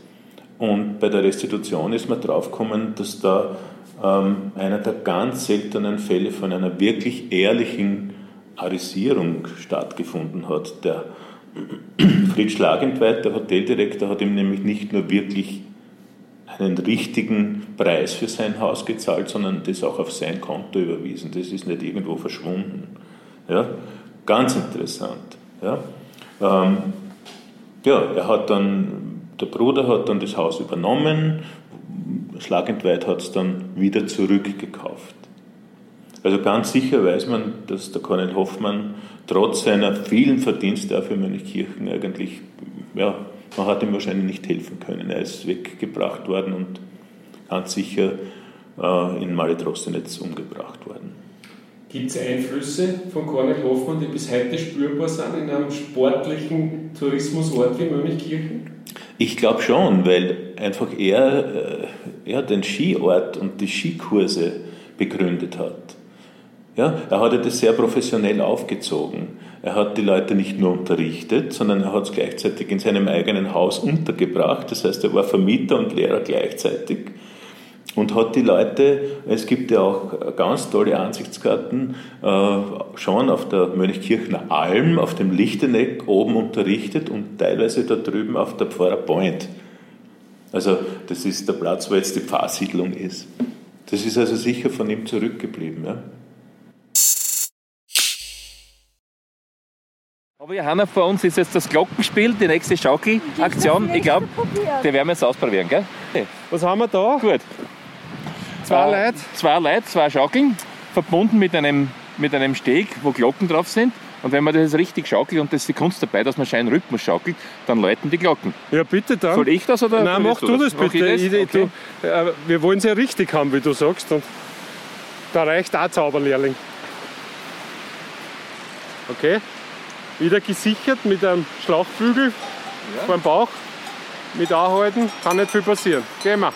und bei der Restitution ist man draufgekommen, dass da ähm, einer der ganz seltenen Fälle von einer wirklich ehrlichen Arisierung stattgefunden hat. Der Fritz Schlagentweit, der Hoteldirektor, hat ihm nämlich nicht nur wirklich einen richtigen Preis für sein Haus gezahlt, sondern das auch auf sein Konto überwiesen. Das ist nicht irgendwo verschwunden. Ja? Ganz interessant. Ja? Ähm, ja, er hat dann, der Bruder hat dann das Haus übernommen, Schlagentweit hat es dann wieder zurückgekauft. Also ganz sicher weiß man, dass der Cornel Hoffmann trotz seiner vielen Verdienste für Mönchkirchen eigentlich, ja, man hat ihm wahrscheinlich nicht helfen können. Er ist weggebracht worden und ganz sicher äh, in Malitrossenetz umgebracht worden. Gibt es Einflüsse von Cornel Hoffmann, die bis heute spürbar sind in einem sportlichen Tourismusort wie Mönchkirchen? Ich glaube schon, weil einfach er, äh, er den Skiort und die Skikurse begründet hat. Ja, er hatte das sehr professionell aufgezogen. Er hat die Leute nicht nur unterrichtet, sondern er hat es gleichzeitig in seinem eigenen Haus untergebracht. Das heißt, er war Vermieter und Lehrer gleichzeitig und hat die Leute, es gibt ja auch ganz tolle Ansichtskarten, äh, schon auf der Mönchkirchner Alm, auf dem Lichteneck oben unterrichtet und teilweise da drüben auf der Pfarrer Point. Also das ist der Platz, wo jetzt die Pfarrsiedlung ist. Das ist also sicher von ihm zurückgeblieben. Ja. Aber Johanna, vor uns ist jetzt das Glockenspiel, die nächste Schaukelaktion. Ich glaube, die werden wir jetzt ausprobieren, gell? Was haben wir da? Gut. Zwei äh, Leute. Zwei Leute, zwei Schaukeln, verbunden mit einem, mit einem Steg, wo Glocken drauf sind. Und wenn man das richtig schaukelt und das ist die Kunst dabei, dass man scheinen Rhythmus schaukelt, dann läuten die Glocken. Ja, bitte dann. Soll ich das oder? Nein, mach du das, bitte. Ich das? Ich, Okay. du, äh, wir wollen es ja richtig haben, wie du sagst. Und da reicht auch Zauberlehrling. Okay. Wieder gesichert mit einem Schlauchbügel beim Bauch. Mit anhalten, kann nicht viel passieren. Gehen wir.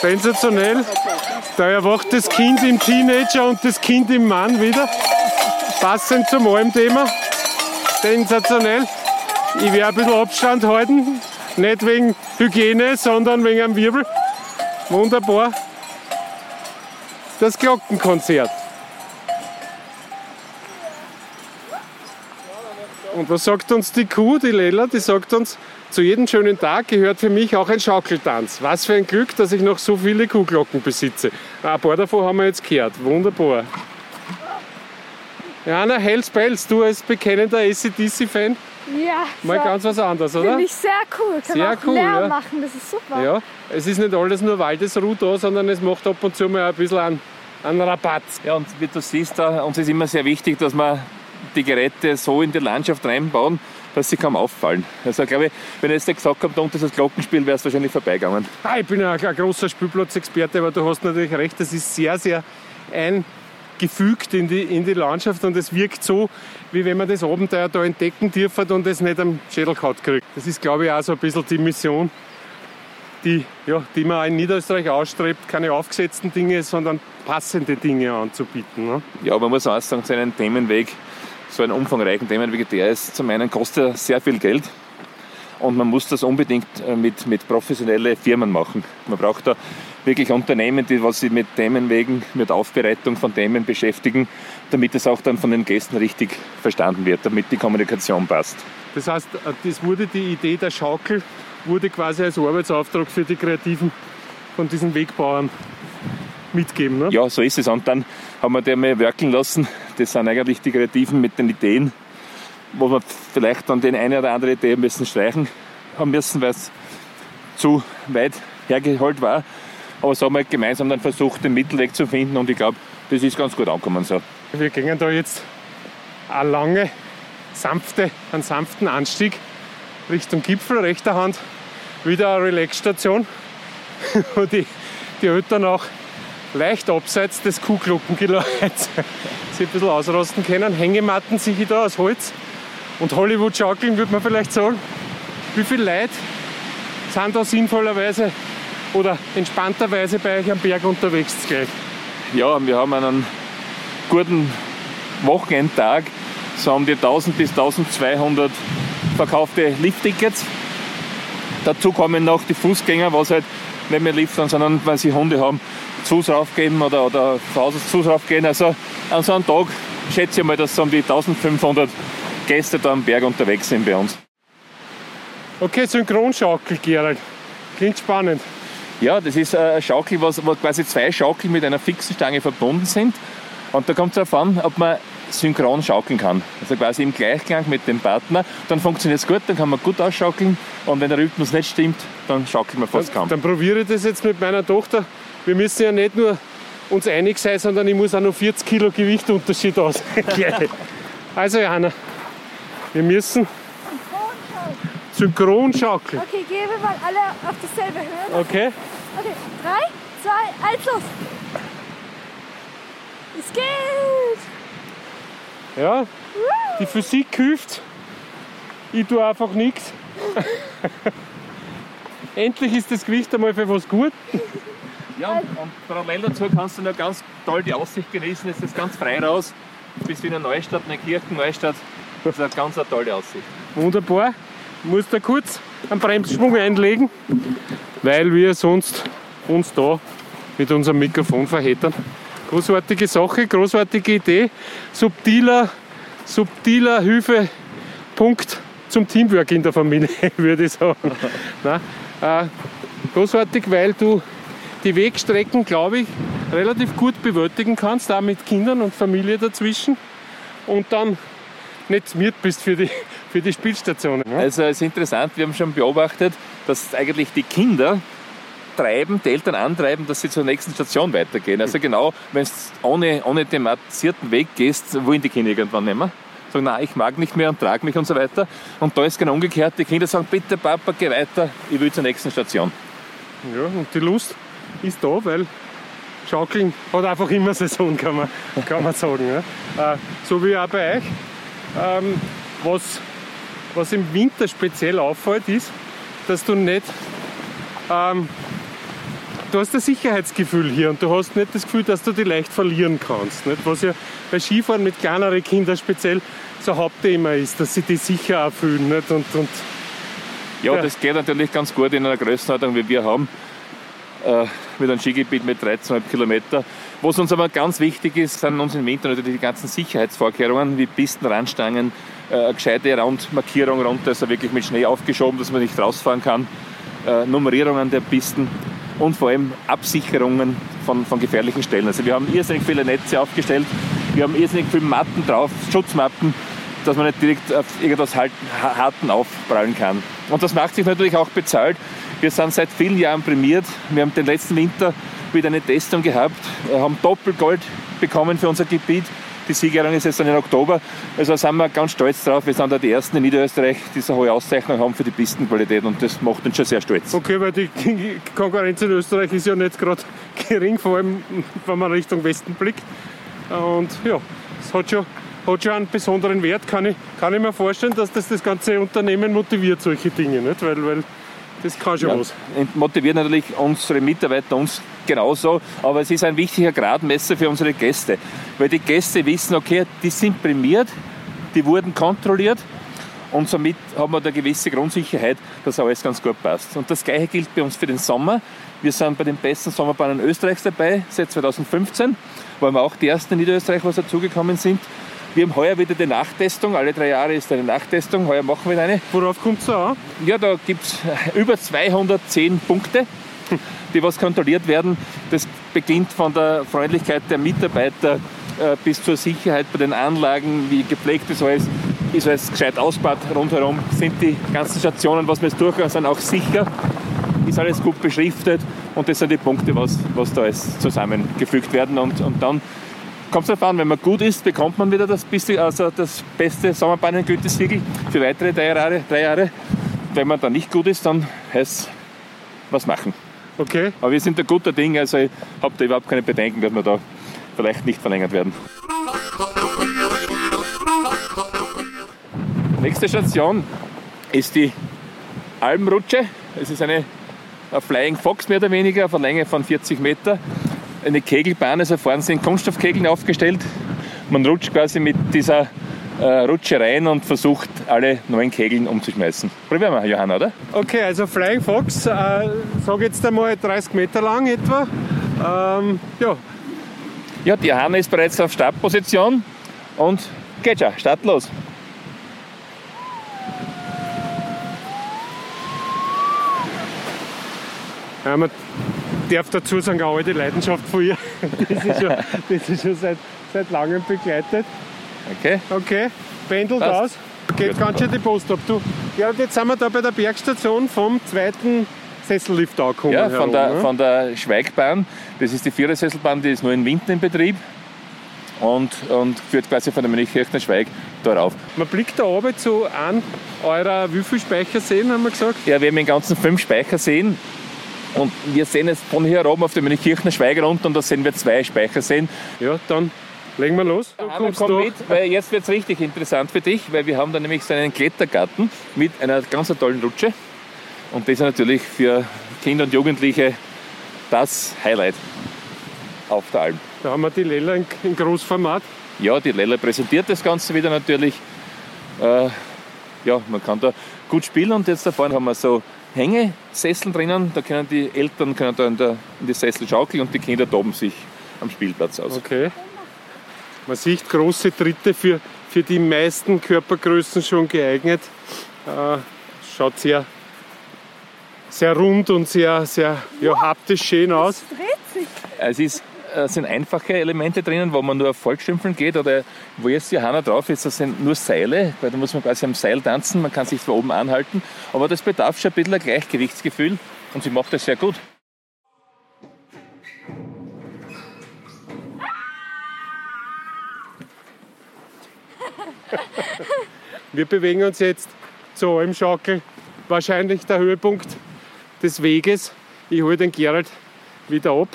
Sensationell. Da erwacht das Kind im Teenager und das Kind im Mann wieder. Passend zum Almthema. Sensationell. Ich werde ein bisschen Abstand halten. Nicht wegen Hygiene, sondern wegen am Wirbel. Wunderbar. Das Glockenkonzert. Und was sagt uns die Kuh, die Lela? Die sagt uns, zu jedem schönen Tag gehört für mich auch ein Schaukeltanz. Was für ein Glück, dass ich noch so viele Kuhglocken besitze. Ein paar davon haben wir jetzt gehört. Wunderbar. Jana, Hells Bells, du als bekennender ACDC-Fan, Ja, mal so. ganz was anderes, oder? Finde ich sehr cool. Kann Sehr man auch cool, Lärm ja. machen, das ist super. Ja, es ist nicht alles nur Waldesruhe da, sondern es macht ab und zu mal ein bisschen einen, einen Rabatt. Ja, und wie du siehst, da, uns ist immer sehr wichtig, dass wir die Geräte so in die Landschaft reinbauen, dass sie kaum auffallen. Also glaube ich, wenn ich jetzt nicht gesagt habe, da unten ist das Glockenspiel, wäre es wahrscheinlich vorbeigegangen. Ah, ich bin ein, ein großer Spielplatzexperte, aber du hast natürlich recht, das ist sehr, sehr eingefügt in die, in die Landschaft und es wirkt so, wie wenn man das Abenteuer da entdecken dürfen und es nicht am Schädelkaut kriegt. Das ist, glaube ich, auch so ein bisschen die Mission, die, ja, die man in Niederösterreich ausstrebt, keine aufgesetzten Dinge, sondern passende Dinge anzubieten. Ne? Ja, man muss auch sagen, so einen Themenweg, so einen umfangreichen Themenweg, der ist, zum einen kostet er sehr viel Geld und man muss das unbedingt äh, mit, mit professionellen Firmen machen. Man braucht da wirklich Unternehmen, die was sich mit Themenwegen, mit Aufbereitung von Themen beschäftigen, damit es auch dann von den Gästen richtig verstanden wird, damit die Kommunikation passt. Das heißt, das wurde die Idee der Schaukel wurde quasi als Arbeitsauftrag für die Kreativen von diesen Wegbauern mitgeben. Ne? Ja, so ist es. Und dann haben wir die mal werkeln lassen. Das sind eigentlich die Kreativen mit den Ideen, wo wir vielleicht dann den eine oder andere Idee müssen streichen haben müssen, weil es zu weit hergeholt war. Aber so haben wir halt gemeinsam dann versucht, den Mittelweg zu finden und ich glaube, das ist ganz gut angekommen so. Wir gehen da jetzt eine lange, sanfte, einen sanften Anstieg Richtung Gipfel, rechter Hand wieder eine Relaxstation, wo die, die Eltern auch leicht abseits des Kuhglockengeläuts sich ein bisschen ausrasten können. Hängematten sehe ich da aus Holz und Hollywood-Schaukeln, würde man vielleicht sagen. Wie viele Leute sind da sinnvollerweise oder entspannterweise bei euch am Berg unterwegs gleich? Ja, wir haben einen guten Wochenendtag. So haben die 1000 bis 1200 verkaufte Lifttickets. Dazu kommen noch die Fußgänger, was halt nicht mehr Lift sind, sondern wenn sie Hunde haben, Zus raufgeben oder, oder zu Hause Zus raufgehen. Also an so einem Tag schätze ich mal, dass so um die 1500 Gäste da am Berg unterwegs sind bei uns. Okay, Synchronschaukel, Gerald. Klingt spannend. Ja, das ist eine Schaukel, was, wo quasi zwei Schaukel mit einer fixen Stange verbunden sind. Und da kommt es darauf an, ob man synchron schaukeln kann. Also quasi im Gleichklang mit dem Partner. Dann funktioniert es gut, dann kann man gut ausschaukeln. Und wenn der Rhythmus nicht stimmt, dann schaukelt man fast kaum. Dann probiere ich das jetzt mit meiner Tochter. Wir müssen ja nicht nur uns einig sein, sondern ich muss auch noch 40 Kilo Gewichtunterschied ausgleichen. also Johanna, wir müssen synchron schaukeln. Okay, gehen wir mal alle auf dieselbe Höhe. Okay? Okay, drei, zwei, eins, los. Es geht. Ja, die Physik hilft. Ich tue einfach nichts. Endlich ist das Gewicht einmal für was gut. Ja, und, und parallel dazu kannst du noch ganz toll die Aussicht genießen. Es ist ganz frei raus. Du bist in einer Neustadt, in Kirchen, Neustadt. Das ist eine ganz eine tolle Aussicht. Wunderbar. Muss da kurz einen Bremssprung einlegen, weil wir sonst uns da mit unserem Mikrofon verheddern. Großartige Sache, großartige Idee, subtiler, subtiler Hilfepunkt zum Teamwork in der Familie, würde ich sagen. Nein, äh, großartig, weil du die Wegstrecken, glaube ich, relativ gut bewältigen kannst, auch mit Kindern und Familie dazwischen und dann nicht smiert bist für die, für die Spielstationen. ne? Also es ist interessant, wir haben schon beobachtet, dass eigentlich die Kinder treiben, die Eltern antreiben, dass sie zur nächsten Station weitergehen. Also genau, wenn du ohne, ohne thematisierten Weg gehst, wollen die Kinder irgendwann nicht mehr. Sagen, nein, ich mag nicht mehr und trage mich und so weiter. Und da ist genau umgekehrt, die Kinder sagen, bitte Papa, geh weiter, ich will zur nächsten Station. Ja, und die Lust ist da, weil Schaukeln hat einfach immer Saison, kann man, kann man sagen. Äh, so wie auch bei euch. Ähm, was, was im Winter speziell auffällt, ist, dass du nicht. Ähm, du hast ein Sicherheitsgefühl hier und du hast nicht das Gefühl, dass du die leicht verlieren kannst. Nicht? Was ja bei Skifahren mit kleineren Kindern speziell so ein Hauptthema ist, dass sie die sicher auch fühlen. Nicht? Und, und Ja, Ja. das geht natürlich ganz gut in einer Größenordnung, wie wir haben, mit einem Skigebiet mit 13,5 Kilometer. Was uns aber ganz wichtig ist, sind uns im Winter natürlich die ganzen Sicherheitsvorkehrungen, wie Pisten, Randstangen, äh, gescheite Randmarkierung runter, also wirklich mit Schnee aufgeschoben, dass man nicht rausfahren kann, äh, Nummerierungen der Pisten und vor allem Absicherungen von, von gefährlichen Stellen. Also wir haben irrsinnig viele Netze aufgestellt, wir haben irrsinnig viele Matten drauf, Schutzmappen, dass man nicht direkt auf irgendwas ha- Harten aufprallen kann. Und das macht sich natürlich auch bezahlt. Wir sind seit vielen Jahren prämiert. Wir haben den letzten Winter wieder eine Testung gehabt, haben Doppelgold bekommen für unser Gebiet. Die Siegerehrung ist jetzt dann im Oktober. Also sind wir ganz stolz drauf. Wir sind da die Ersten in Niederösterreich, die so hohe Auszeichnung haben für die Pistenqualität und das macht uns schon sehr stolz. Okay, weil die Konkurrenz in Österreich ist ja nicht gerade gering, vor allem wenn man Richtung Westen blickt. Und ja, es hat schon, hat schon einen besonderen Wert, kann ich, kann ich mir vorstellen, dass das das ganze Unternehmen motiviert, solche Dinge, nicht? Weil, weil das kann schon Ja, was. motiviert natürlich unsere Mitarbeiter, uns genauso. Aber es ist ein wichtiger Gradmesser für unsere Gäste. Weil die Gäste wissen, okay, die sind prämiert, die wurden kontrolliert und somit haben wir da eine gewisse Grundsicherheit, dass alles ganz gut passt. Und das Gleiche gilt bei uns für den Sommer. Wir sind bei den besten Sommerbahnen Österreichs dabei, seit 2015, weil wir auch die ersten in Niederösterreich, was dazugekommen sind. Wir haben heuer wieder die Nachtestung, alle drei Jahre ist eine Nachtestung, heuer machen wir eine. Worauf kommt es an? Ja, da gibt es über 210 Punkte. die was kontrolliert werden. Das beginnt von der Freundlichkeit der Mitarbeiter äh, bis zur Sicherheit bei den Anlagen, wie gepflegt ist alles, ist alles gescheit ausgebaut rundherum, sind die ganzen Stationen, was wir jetzt durchgehen, sind auch sicher, ist alles gut beschriftet und das sind die Punkte, was, was da alles zusammengefügt werden und, und dann kommt es darauf an, wenn man gut ist, bekommt man wieder das, bisschen, also das beste Sommerbahnengütesiegel für weitere drei Jahre, drei Jahre. Wenn man dann nicht gut ist, dann heißt es was machen. Okay. Aber wir sind ein guter Ding, also ich habe da überhaupt keine Bedenken, dass wir da vielleicht nicht verlängert werden. Nächste Station ist die Almrutsche. Es ist eine, eine Flying Fox mehr oder weniger auf einer Länge von 40 Meter. Eine Kegelbahn, also vorne sind Kunststoffkegeln aufgestellt. Man rutscht quasi mit dieser äh, Rutsche rein und versucht, alle neun Kegeln umzuschmeißen. Probieren wir, Johanna, oder? Okay, also Flying Fox, äh, sag jetzt einmal 30 Meter lang etwa. Ähm, ja, Ja, die Johanna ist bereits auf Startposition und geht schon, Start los. Ja, man darf dazu sagen, eine alte Leidenschaft von ihr. Das ist schon, das ist schon seit, seit langem begleitet. Okay? Okay, pendelt Passt. aus. Geht ganz schön die Post ab. Du, ja, jetzt sind wir da bei der Bergstation vom zweiten Sessellift angekommen. Ja, von der, herum, ne? von der Schweigbahn. Das ist die Vierersesselbahn, die ist nur im Winter in Betrieb und, und führt quasi von der Mönchkirchner Schweig da rauf. Man blickt da oben zu einem eurer, wie viel Speicherseen haben wir gesagt? Ja, wir haben den ganzen fünf Speicherseen und wir sehen jetzt von hier oben auf der Mönchkirchner Schweig runter und da sehen wir zwei Speicherseen. Ja, dann legen wir los. Du kommst komm da. mit, weil jetzt wird es richtig interessant für dich, weil wir haben da nämlich so einen Klettergarten mit einer ganz tollen Rutsche. Und das ist natürlich für Kinder und Jugendliche das Highlight auf der Alm. Da haben wir die Lella in, in Großformat. Ja, die Lella präsentiert das Ganze wieder natürlich. Äh, ja, man kann da gut spielen und jetzt da vorne haben wir so Hängesessel drinnen. Da können die Eltern können da in, der, in die Sessel schaukeln und die Kinder toben sich am Spielplatz aus. Okay. Man sieht große Tritte für, für die meisten Körpergrößen schon geeignet. Äh, schaut sehr, sehr rund und sehr, sehr ja, haptisch schön aus. Dreht sich. Es ist, sind einfache Elemente drinnen, wo man nur auf Volksstümpfeln geht oder wo jetzt Johanna drauf ist, das sind nur Seile, weil da muss man quasi am Seil tanzen, man kann sich von oben anhalten, aber das bedarf schon ein bisschen ein Gleichgewichtsgefühl und sie macht das sehr gut. Wir bewegen uns jetzt zur Almschaukel. Wahrscheinlich der Höhepunkt des Weges. Ich hole den Gerald wieder ab.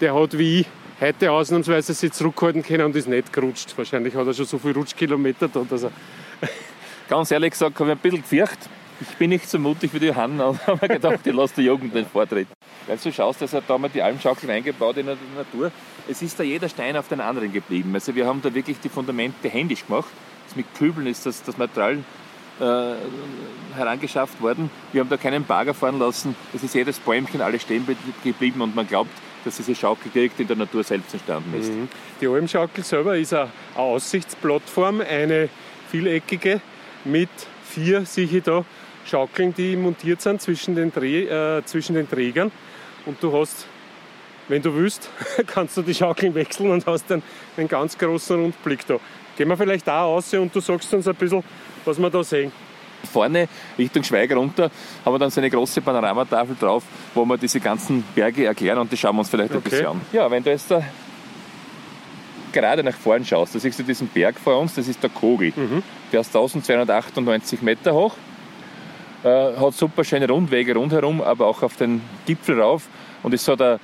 Der hat wie ich heute ausnahmsweise sich zurückhalten können und ist nicht gerutscht. Wahrscheinlich hat er schon so viele Rutschkilometer da, dass er Ganz ehrlich gesagt habe ich ein bisschen gefürchtet. Ich bin nicht so mutig wie die Johanna und habe gedacht, ich lasse die Jugend nicht vortreten. Weil du schaust, dass er da mal die Almschaukel eingebaut in der Natur. Es ist da jeder Stein auf den anderen geblieben. Also wir haben da wirklich die Fundamente händisch gemacht. Das mit Kübeln ist das, das Material äh, herangeschafft worden. Wir haben da keinen Bagger fahren lassen. Es ist jedes Bäumchen alles stehen be- geblieben und man glaubt, dass diese Schaukel direkt in der Natur selbst entstanden ist. Die Almschaukel selber ist eine Aussichtsplattform, eine vieleckige mit vier, sehe ich da, Schaukeln, die montiert sind zwischen den, Dreh, äh, zwischen den Trägern. Und du hast, wenn du willst, kannst du die Schaukeln wechseln und hast dann einen ganz großen Rundblick da. Gehen wir vielleicht auch raus und du sagst uns ein bisschen, was wir da sehen. Vorne Richtung Schweig runter haben wir dann so eine große Panoramatafel drauf, wo wir diese ganzen Berge erklären und die schauen wir uns vielleicht ein Okay. bisschen an. Ja, wenn du jetzt da gerade nach vorn schaust, da siehst du diesen Berg vor uns, das ist der Kogel. Der ist 1298 Meter hoch, äh, hat super schöne Rundwege rundherum, aber auch auf den Gipfel rauf und ist so der,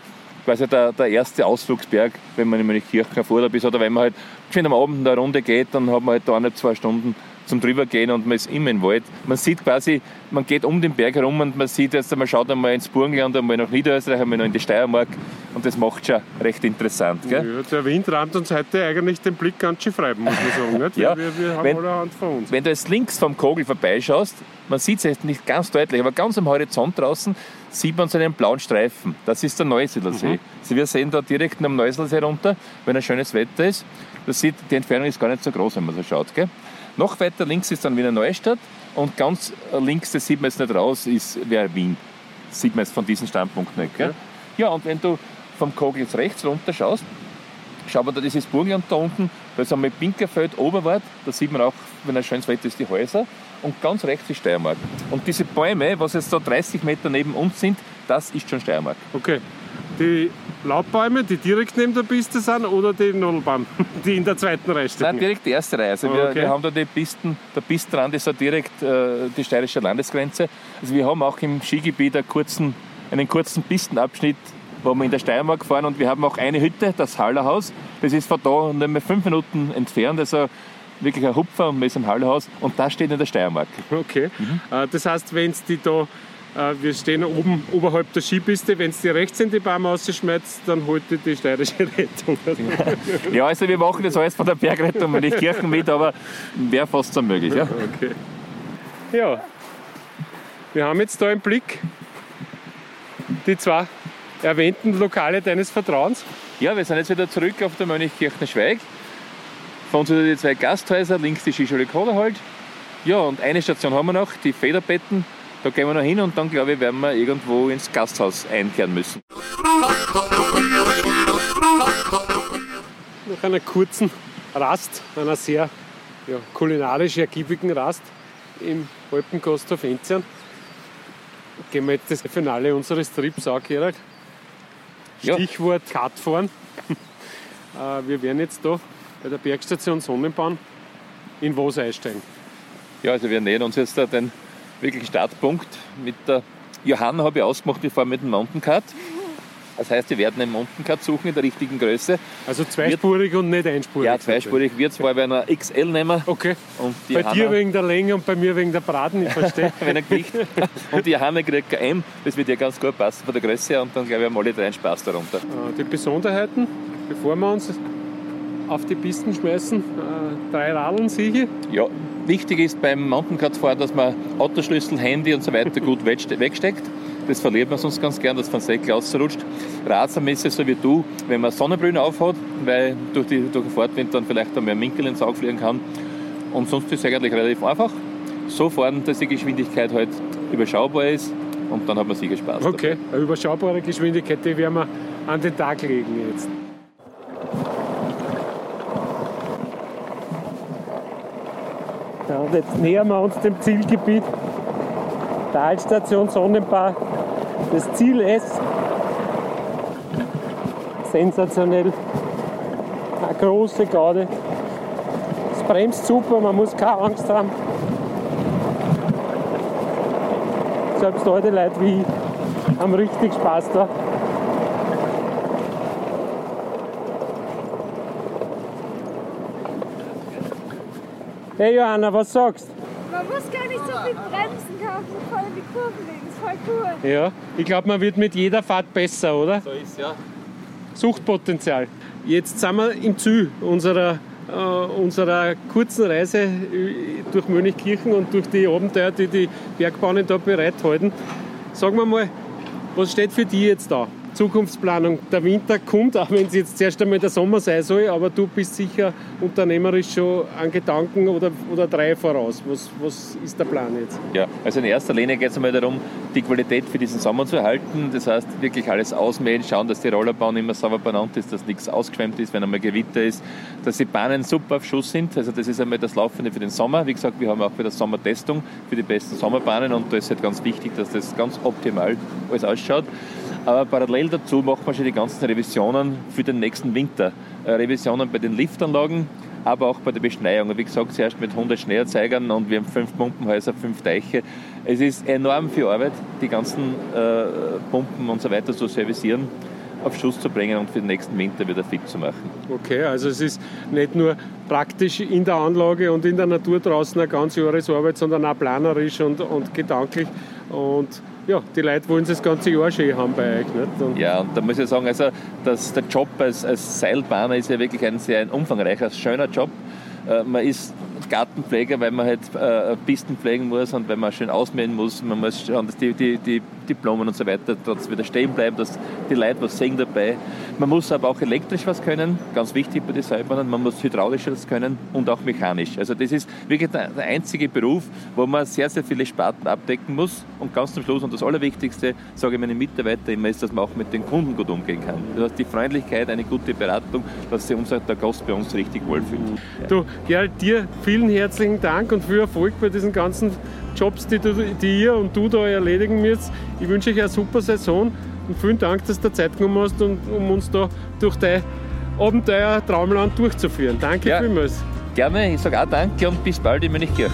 quasi der, der erste Ausflugsberg, wenn man in Mönchkirchen auf Urlaub ist oder wenn man halt schön am Abend eine Runde geht, dann hat man halt da eine, zwei Stunden zum drübergehen und man ist immer im Wald. Man sieht quasi, man geht um den Berg herum und man sieht jetzt, man schaut einmal ins Burgenland, einmal nach Niederösterreich, einmal noch in die Steiermark und das macht schon recht interessant. Gell? Ja, der Wind rammt uns heute eigentlich den Blick ganz schön frei, muss man sagen. Ja, wir, wir haben wenn- allerhand von uns. Wenn du jetzt links vom Kogel vorbeischaust, man sieht es jetzt nicht ganz deutlich, aber ganz am Horizont draußen sieht man so einen blauen Streifen. Das ist der Neusiedlersee. Also wir sehen da direkt am Neusiedlersee runter, wenn ein schönes Wetter ist. Das sieht, die Entfernung ist gar nicht so groß, wenn man so schaut. Gell? Noch weiter links ist dann Wiener Neustadt und ganz links, das sieht man jetzt nicht raus, ist wäre Wien. sieht man es von diesem Standpunkt nicht. Gell? Okay. Ja, und wenn du vom Kogel jetzt rechts runter schaust, schau mal da dieses Burgenland da unten, da ist einmal Pinkerfeld, Oberwart, da sieht man auch, wenn ein schönes Wetter ist, die Häuser und ganz rechts ist Steiermark. Und diese Bäume, was jetzt da 30 Meter neben uns sind, das ist schon Steiermark. Okay. Die Laubbäume, die direkt neben der Piste sind oder die Nadelbaum, die in der zweiten Reihe Nein, stehen? direkt die erste Reihe. Also wir, okay. wir haben da die Pisten, der Pistenrand ist ja direkt äh, die steirische Landesgrenze. Also wir haben auch im Skigebiet einen kurzen, einen kurzen Pistenabschnitt, wo wir in der Steiermark fahren und wir haben auch eine Hütte, das Hallerhaus. Das ist von da nur mehr fünf Minuten entfernt, also wirklich ein Hupfer und wir sind im Hallerhaus und das steht in der Steiermark. Okay. Äh, Das heißt, wenn die da, wir stehen oben oberhalb der Skipiste, wenn die rechts in die Bäume rausschmeißt, dann holt die die steirische Rettung. Ja, also wir machen das alles von der Bergrettung und nicht Kirchen mit, aber wäre fast so möglich. Ja. Okay. Ja, wir haben jetzt da im Blick die zwei erwähnten Lokale deines Vertrauens. Ja, wir sind jetzt wieder zurück auf der Mönchkirchner Schweig. Von uns wieder die zwei Gasthäuser, links die Skischule Kohlerhold. Ja, und eine Station haben wir noch, die Federbetten. Da gehen wir noch hin und dann, glaube ich, werden wir irgendwo ins Gasthaus einkehren müssen. Nach einer kurzen Rast, einer sehr ja, kulinarisch ergiebigen Rast im Alpengasthof Enzian, gehen wir jetzt das Finale unseres Trips an, Gerald. Ja. Stichwort Kartfahren. Äh, wir werden jetzt da bei der Bergstation Sonnenbahn in Was einsteigen. Ja, also wir nähern uns jetzt da den wirklichen Startpunkt. Mit der Johanna habe ich ausgemacht, wir fahren mit dem Mountaincut. Das heißt, wir werden einen Mountaincut suchen in der richtigen Größe. Also zweispurig und nicht einspurig. Ja, zweispurig. Wir zwei werden eine XL nehmen. Okay. Und die Bei Johanna- dir wegen der Länge und bei mir wegen der Braten, ich verstehe. wenn er Gewicht. Und die Johanna kriegt ein M, das wird ja ganz gut passen von der Größe her und dann glaube ich haben alle drei einen Spaß darunter. Äh, die Besonderheiten, bevor wir uns auf die Pisten schmeißen, äh, drei Radeln sehe ich. Ja, wichtig ist beim Mountaincut-Fahren, dass man Autoschlüssel, Handy und so weiter gut wegste- wegsteckt. Das verliert man sonst ganz gern, dass man Säckel rausrutscht. Ratsam ist es so wie du, wenn man Sonnenbrille aufhat, weil durch, die, durch den Fortwind dann vielleicht einmal ein Minkel ins Auge fliegen kann. Und sonst ist es eigentlich relativ einfach. So fahren, dass die Geschwindigkeit halt überschaubar ist und dann hat man sicher Spaß. dabei. Okay, eine überschaubare Geschwindigkeit, die werden wir an den Tag legen jetzt. Ja, und jetzt nähern wir uns dem Zielgebiet der Altstation Sonnenbar. Das Ziel S. Sensationell. Eine große Gaude. Es bremst super, man muss keine Angst haben. Selbst alte Leute wie ich haben richtig Spaß da. Hey Johanna, was sagst Man muss gar nicht so viel bremsen, kann man voll in die Kurven legen. Ist voll cool. Ja, ich glaube, man wird mit jeder Fahrt besser, oder? So ist ja. Suchtpotenzial. Jetzt sind wir im Ziel unserer, äh, unserer kurzen Reise äh, durch Mönchkirchen und durch die Abenteuer, die die Bergbahnen da bereithalten. Sagen wir mal, was steht für dich jetzt da? Zukunftsplanung. Der Winter kommt, auch wenn es jetzt zuerst einmal der Sommer sein soll, aber du bist sicher unternehmerisch schon an Gedanken oder, oder drei voraus. Was, was ist der Plan jetzt? Ja, also in erster Linie geht es einmal darum, die Qualität für diesen Sommer zu erhalten. Das heißt, wirklich alles ausmähen, schauen, dass die Rollerbahn immer sauber benannt ist, dass nichts ausgeschwemmt ist, wenn einmal Gewitter ist, dass die Bahnen super auf Schuss sind. Also das ist einmal das Laufende für den Sommer. Wie gesagt, wir haben auch wieder Sommertestung für die besten Sommerbahnen und da ist halt ganz wichtig, dass das ganz optimal alles ausschaut. Aber parallel dazu machen wir schon die ganzen Revisionen für den nächsten Winter. Äh, Revisionen bei den Liftanlagen, aber auch bei der Beschneiung. Wie gesagt, zuerst mit 100 Schneerzeigern und wir haben fünf Pumpenhäuser, fünf Deiche. Es ist enorm viel Arbeit, die ganzen äh, Pumpen und so weiter zu servicieren, auf Schuss zu bringen und für den nächsten Winter wieder fit zu machen. Okay, also es ist nicht nur praktisch in der Anlage und in der Natur draußen eine ganze Jahresarbeit, sondern auch planerisch und, und gedanklich. Und ja, die Leute wollen es das ganze Jahr schön haben bei euch. Nicht? Und Ja, und da muss ich sagen, also dass der Job als, als Seilbahner ist ja wirklich ein sehr ein umfangreicher, schöner Job. Äh, Man ist Gartenpfleger, weil man halt äh, Pisten pflegen muss und weil man schön ausmähen muss. Man muss schauen, dass die, die, die Diplomen und so weiter trotzdem wieder stehen bleiben, dass die Leute was sehen dabei. Man muss aber auch elektrisch was können, ganz wichtig bei den Seilbahnen. Man muss hydraulisch was können und auch mechanisch. Also das ist wirklich der, der einzige Beruf, wo man sehr, sehr viele Sparten abdecken muss. Und ganz zum Schluss und das Allerwichtigste, sage ich meinen Mitarbeitern immer, ist, dass man auch mit den Kunden gut umgehen kann. Das heißt, die Freundlichkeit, eine gute Beratung, dass sich unser, der Gast bei uns richtig wohlfühlt. Du, Gerald, dir vielen herzlichen Dank und viel Erfolg bei diesen ganzen Jobs, die, du, die ihr und du da erledigen müsst. Ich wünsche euch eine super Saison und vielen Dank, dass du Zeit genommen hast, um, um uns da durch dein Abenteuer Traumland durchzuführen. Danke ja, vielmals. Gerne, ich sage auch danke und bis bald in Mönchkirchen.